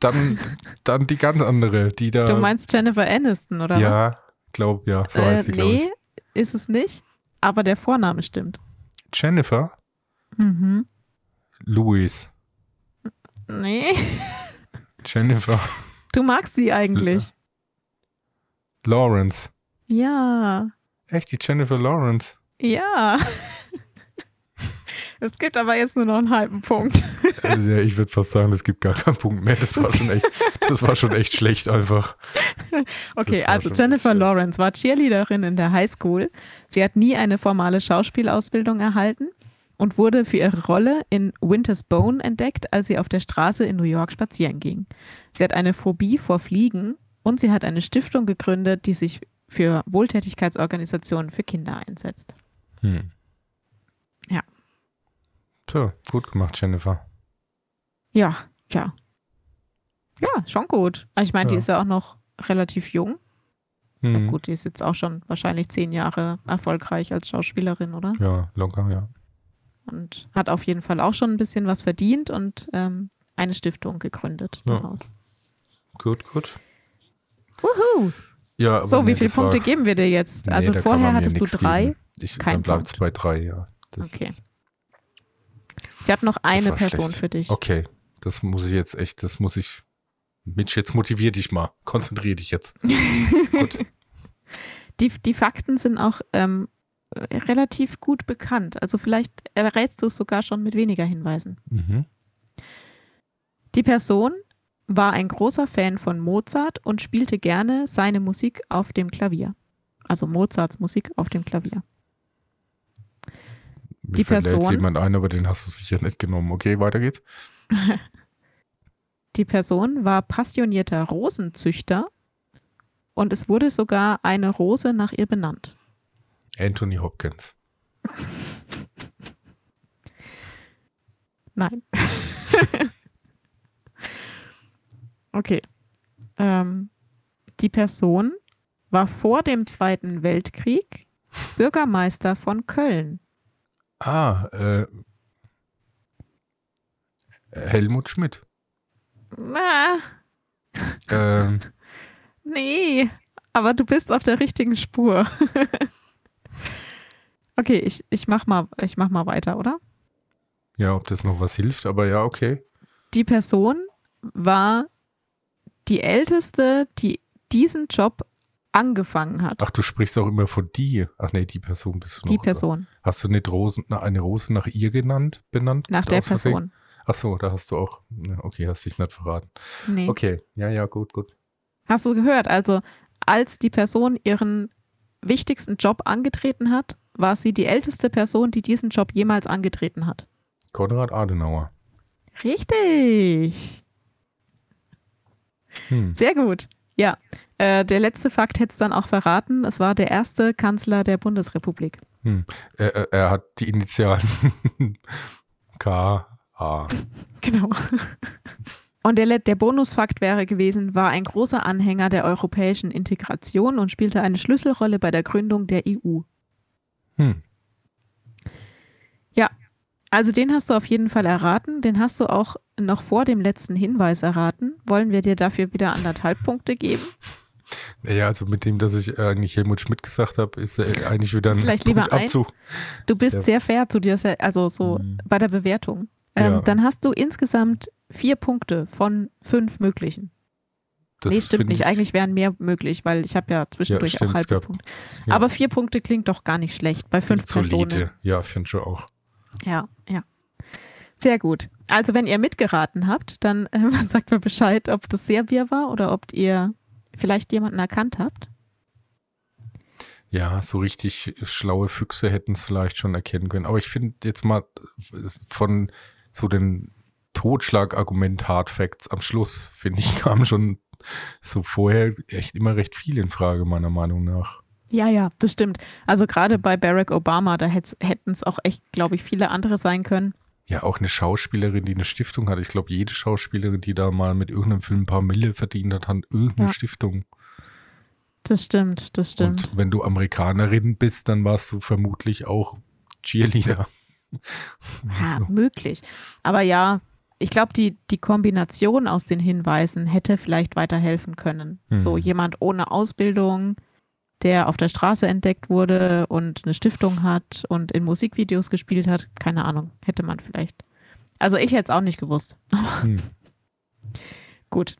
Dann, dann die ganz andere, die da. Du meinst Jennifer Aniston, oder was? ja, glaub, ja, so heißt äh, die, glaube nee, ich. ist es nicht. Aber der Vorname stimmt. Jennifer Mhm. Louis. Nee, *laughs* Jennifer du magst sie eigentlich. Lawrence. Ja, Echt, die Jennifer Lawrence. ja. es gibt aber jetzt nur noch einen halben Punkt. Also, ja, ich würde fast sagen, es gibt gar keinen Punkt mehr. Das war schon echt, das war schon echt schlecht einfach. Okay, also Jennifer. Lawrence war Cheerleaderin in der Highschool. Sie hat nie eine formale Schauspielausbildung erhalten und wurde für ihre Rolle in Winter's Bone entdeckt, als sie auf der Straße in New York spazieren ging. Sie hat eine Phobie vor Fliegen und sie hat eine Stiftung gegründet, die sich für Wohltätigkeitsorganisationen für Kinder einsetzt. Hm. Ja. So, gut gemacht, Jennifer. Ja, ja. Ja, schon gut. Also ich meine, die Ja. ist ja auch noch relativ jung. Ja, Hm. gut, die ist jetzt auch schon wahrscheinlich zehn Jahre erfolgreich als Schauspielerin, oder? Ja, locker, ja. Und hat auf jeden Fall auch schon ein bisschen was verdient und ähm, eine Stiftung gegründet Ja. daraus. Gut, gut. Wuhu! Ja, So, wie viele das war- Punkte geben wir dir jetzt? Nee, also vorher hattest du drei. geben. Ich, kein dann bleibt es Punkt. bei drei, ja. Das Okay. Ist, Ich habe noch eine Person schlecht. für dich. okay, das muss ich jetzt echt, das muss ich. Mitch, jetzt motivier dich mal. Konzentrier dich jetzt. *laughs* Gut. Die, die Fakten sind auch ähm, relativ gut bekannt. Also vielleicht errätst du es sogar schon mit weniger Hinweisen. Mhm. Die Person war ein großer Fan von Mozart und spielte gerne seine Musik auf dem Klavier. Also Mozarts Musik auf dem Klavier. Mir Die da jetzt Person- jemand ein, aber den hast du sicher nicht genommen. Okay, weiter geht's. *laughs* Die Person war passionierter Rosenzüchter und es wurde sogar eine Rose nach ihr benannt. Anthony Hopkins. *laughs* Nein. *laughs* okay. Ähm, die Person war vor dem Zweiten Weltkrieg Bürgermeister von Köln. Ah, äh, Helmut Schmidt. Na, Ähm, *laughs* nee, aber du bist auf der richtigen Spur. *laughs* okay, ich, ich, mach mal, ich mach mal weiter, oder? ja, ob das noch was hilft, aber ja, okay. Die Person war die älteste, die diesen Job angefangen hat. Ach, du sprichst auch immer von die. Ach nee, die Person bist du noch. die Person, Hast du nicht Rosen, eine Rose nach ihr genannt, benannt? nach der? Person. Ach so, da hast du auch. Okay, hast dich nicht verraten. Nee. Okay, ja, ja, gut, gut. Hast du gehört? Also, als die Person ihren wichtigsten Job angetreten hat, war sie die älteste Person, die diesen Job jemals angetreten hat. Konrad Adenauer. Richtig. Hm. Sehr gut. Ja. Äh, der letzte Fakt hätte es dann auch verraten. Es war der erste Kanzler der Bundesrepublik. Hm. Er, er, hat die Initialen *laughs* K, A. *laughs* Genau. Und der, der Bonusfakt wäre gewesen, war ein großer Anhänger der europäischen Integration und spielte eine Schlüsselrolle bei der Gründung der EU. Hm. Also den hast du auf jeden Fall erraten. Den hast du auch noch vor dem letzten Hinweis erraten. Wollen wir dir dafür wieder anderthalb Punkte geben? Naja, also mit dem, dass ich eigentlich Helmut Schmidt gesagt habe, ist er eigentlich wieder ein Vielleicht lieber ein? Punktabzug. Du bist Ja. sehr fair zu dir, also so Mhm. bei der Bewertung. Ähm, Ja. Dann hast du insgesamt vier Punkte von fünf möglichen. Das nee, stimmt nicht. ich- Eigentlich wären mehr möglich, weil ich habe ja zwischendurch stimmt, auch halbe gab- Punkte. ja, Aber vier Punkte klingt doch gar nicht schlecht bei fünf solide. Personen. Ja, finde schon auch. Ja, ja. Sehr gut. Also wenn ihr mitgeraten habt, dann äh, *laughs* sagt mir Bescheid, ob das Serbia war oder ob ihr vielleicht jemanden erkannt habt. Ja, so richtig schlaue Füchse hätten es vielleicht schon erkennen können. Aber ich finde jetzt mal von so den Totschlagargument Hard Facts am Schluss, finde ich, *laughs* kam schon so vorher echt immer recht viel in Frage, meiner Meinung nach. Ja, ja, das stimmt. Also gerade bei Barack Obama, da hätten es auch echt, glaube ich, viele andere sein können. Ja, auch eine Schauspielerin, die eine Stiftung hat. Ich glaube, jede Schauspielerin, die da mal mit irgendeinem Film ein paar Mille verdient hat, hat irgendeine ja. Stiftung. Das stimmt, das stimmt. Und wenn du Amerikanerin bist, dann warst du vermutlich auch Cheerleader. Ja, also. möglich. Aber ja, ich glaube, die, die Kombination aus den Hinweisen hätte vielleicht weiterhelfen können. Hm. So jemand ohne Ausbildung, der auf der Straße entdeckt wurde und eine Stiftung hat und in Musikvideos gespielt hat. Keine Ahnung, hätte man vielleicht. Also ich hätte es auch nicht gewusst. Hm. *laughs* Gut.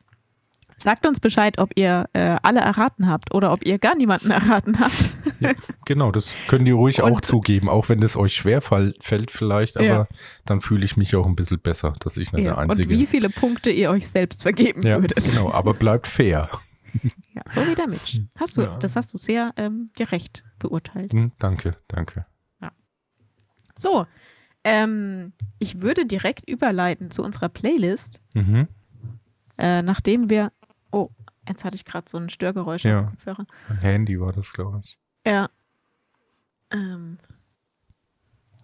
Sagt uns Bescheid, ob ihr äh, alle erraten habt oder ob ihr gar niemanden erraten habt. *laughs* Ja, genau, das können die ruhig und, auch zugeben, auch wenn es euch schwer fällt vielleicht, aber ja. dann fühle ich mich auch ein bisschen besser, dass ich nicht ja, der Einzige bin. Und wie viele Punkte ihr euch selbst vergeben würdet. Genau, aber bleibt fair. Ja, so wie der Mitch. Hast du, ja. Das hast du sehr ähm, gerecht beurteilt. Hm, danke, danke. Ja. So, ähm, ich würde direkt überleiten zu unserer Playlist, mhm. äh, nachdem wir. Oh, jetzt hatte ich gerade so ein Störgeräusch ja. auf dem Kopfhörer. Ein Handy war das, glaube ich. Ja. Ähm,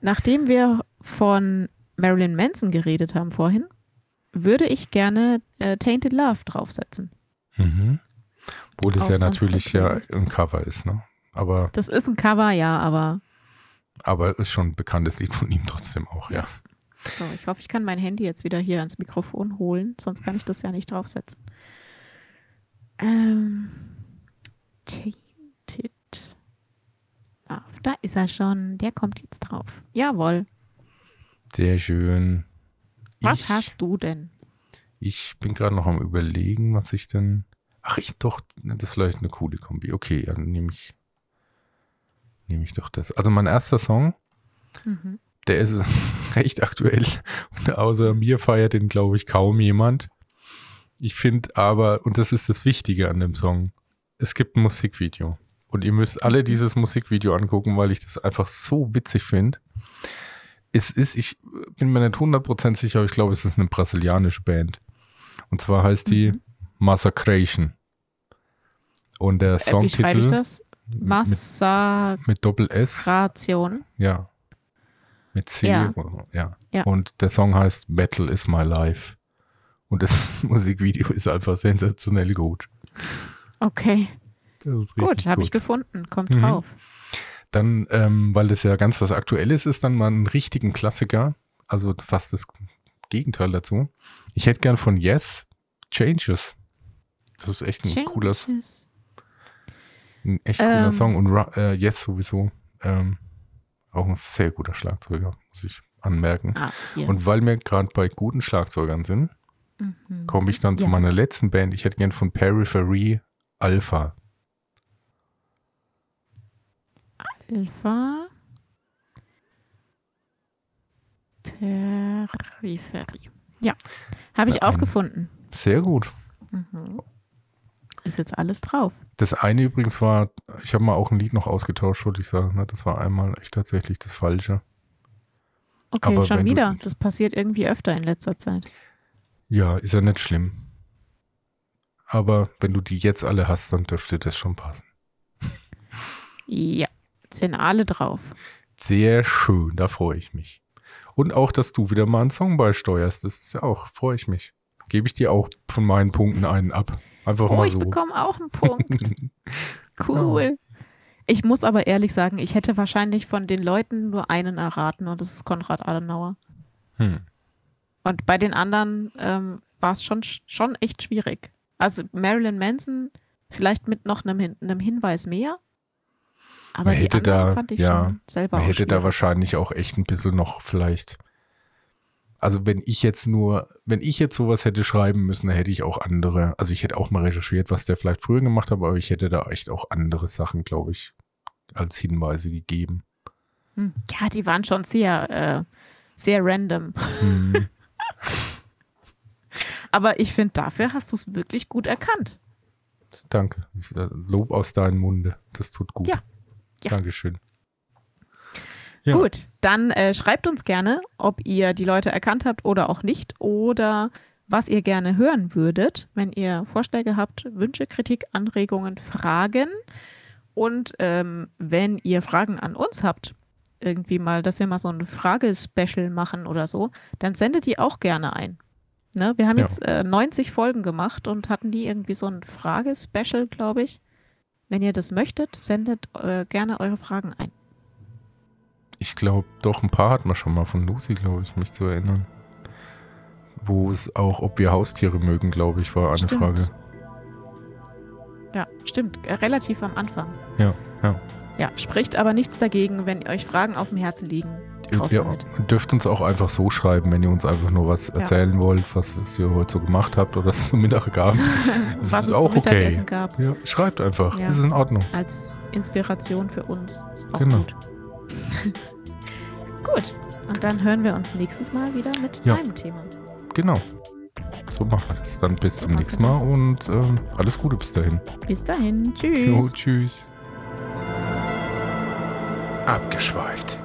nachdem wir von Marilyn Manson geredet haben vorhin, würde ich gerne äh, Tainted Love draufsetzen. Mhm. Obwohl das ja natürlich ja ein Cover ist, ne? Aber. Das ist ein Cover, ja, aber. Aber ist schon ein bekanntes Lied von ihm trotzdem auch, ja. So, ich hoffe, ich kann mein Handy jetzt wieder hier ans Mikrofon holen, sonst kann ich das ja nicht draufsetzen. Ähm, tainted. Love. Da ist er schon. Der kommt jetzt drauf. Jawohl. Sehr schön. Was ich, hast du denn? Ich bin gerade noch am überlegen, was ich denn. Ach, ich doch, das ist vielleicht eine coole Kombi. Okay, dann nehme ich, nehme ich doch das. Also mein erster Song, mhm. der ist *laughs* recht aktuell und *laughs* außer mir feiert den, glaube ich, kaum jemand. Ich finde aber, und das ist das Wichtige an dem Song, es gibt ein Musikvideo. Und ihr müsst alle mhm. dieses Musikvideo angucken, weil ich das einfach so witzig finde. Es ist, ich bin mir nicht 100% sicher, aber ich glaube, es ist eine brasilianische Band. Und zwar heißt die mhm. Massacration. Und der Songtitel. Äh, wie ich das? Massa mit, Doppel S. Ration. Ja. Mit C. Ja. ja. ja. Und der Song heißt Metal is my life. Und das *laughs* Musikvideo ist einfach sensationell gut. Okay. Gut, habe ich gefunden. Kommt mhm. drauf. Dann, ähm, weil das ja ganz was Aktuelles ist, dann mal einen richtigen Klassiker. Also fast das Gegenteil dazu. Ich hätte gern von Yes Changes. Das ist echt ein cooler Ein echt cooler ähm, Song. Und äh, Yes sowieso. Ähm, auch ein sehr guter Schlagzeuger, muss ich anmerken. Ah, und weil wir gerade bei guten Schlagzeugern sind, mhm. komme ich dann ja. zu meiner letzten Band. Ich hätte gern von Periphery Alpha. Alpha. Peripherie. Ja, habe ich auch gefunden. Sehr gut. Mhm. Ist jetzt alles drauf. Das eine übrigens war, ich habe mal auch ein Lied noch ausgetauscht, wollte ich sagen. Ne? Das war einmal echt tatsächlich das Falsche. Okay, Aber schon wieder. das passiert irgendwie öfter in letzter Zeit. Ja, ist ja nicht schlimm. Aber wenn du die jetzt alle hast, dann dürfte das schon passen. Ja, sind alle drauf. Sehr schön, da freue ich mich. Und auch, dass du wieder mal einen Song beisteuerst. Das ist ja auch, freue ich mich gebe ich dir auch von meinen Punkten einen ab. Einfach oh, mal so. ich bekomme auch einen Punkt. *laughs* cool. Ich muss aber ehrlich sagen, ich hätte wahrscheinlich von den Leuten nur einen erraten und das ist Konrad Adenauer. Hm. Und bei den anderen ähm, war es schon, schon echt schwierig. Also Marilyn Manson vielleicht mit noch einem, einem Hinweis mehr. Aber man die anderen da, fand ich ja, schon selber Man hätte schwierig. da wahrscheinlich auch echt ein bisschen noch vielleicht also wenn ich jetzt nur, wenn ich jetzt sowas hätte schreiben müssen, dann hätte ich auch andere, also ich hätte auch mal recherchiert, was der vielleicht früher gemacht hat, aber ich hätte da echt auch andere Sachen, glaube ich, als Hinweise gegeben. Hm. Ja, die waren schon sehr, äh, sehr random. Hm. *laughs* aber ich finde, dafür hast du es wirklich gut erkannt. Danke. Lob aus deinem Munde. Das tut gut. Ja, Ja. Dankeschön. Ja. Gut, dann äh, schreibt uns gerne, ob ihr die Leute erkannt habt oder auch nicht oder was ihr gerne hören würdet, wenn ihr Vorschläge habt, Wünsche, Kritik, Anregungen, Fragen. Und ähm, wenn ihr Fragen an uns habt, irgendwie mal, dass wir mal so ein Fragespecial machen oder so, dann sendet die auch gerne ein. Ne? Wir haben Ja. jetzt äh, 90 Folgen gemacht und hatten die irgendwie so ein Fragespecial, glaube ich. Wenn ihr das möchtet, sendet äh, gerne eure Fragen ein. Ich glaube, doch ein paar hat man schon mal von Lucy, glaube ich, mich zu erinnern. Wo es auch, ob wir Haustiere mögen, glaube ich, war eine Stimmt. Frage. Ja, stimmt. Äh, relativ am Anfang. Ja, ja. Ja, spricht aber nichts dagegen, wenn euch Fragen auf dem Herzen liegen. Raus Ihr damit. dürft uns auch einfach so schreiben, wenn ihr uns einfach nur was erzählen wollt, was, was ihr heute so gemacht habt oder es zum Mittag gab. *laughs* Das Was ist es auch zum okay. Mittagessen gab. Ja, schreibt einfach. Ja. Das ist in Ordnung. Als Inspiration für uns. Ist auch Genau. gut. *laughs* gut. Und dann hören wir uns nächstes Mal wieder mit Ja. deinem Thema. Genau. So machen wir das. Dann bis So zum nächsten Mal und ähm, alles Gute bis dahin. Bis dahin. Tschüss. Jo, tschüss. Abgeschweift.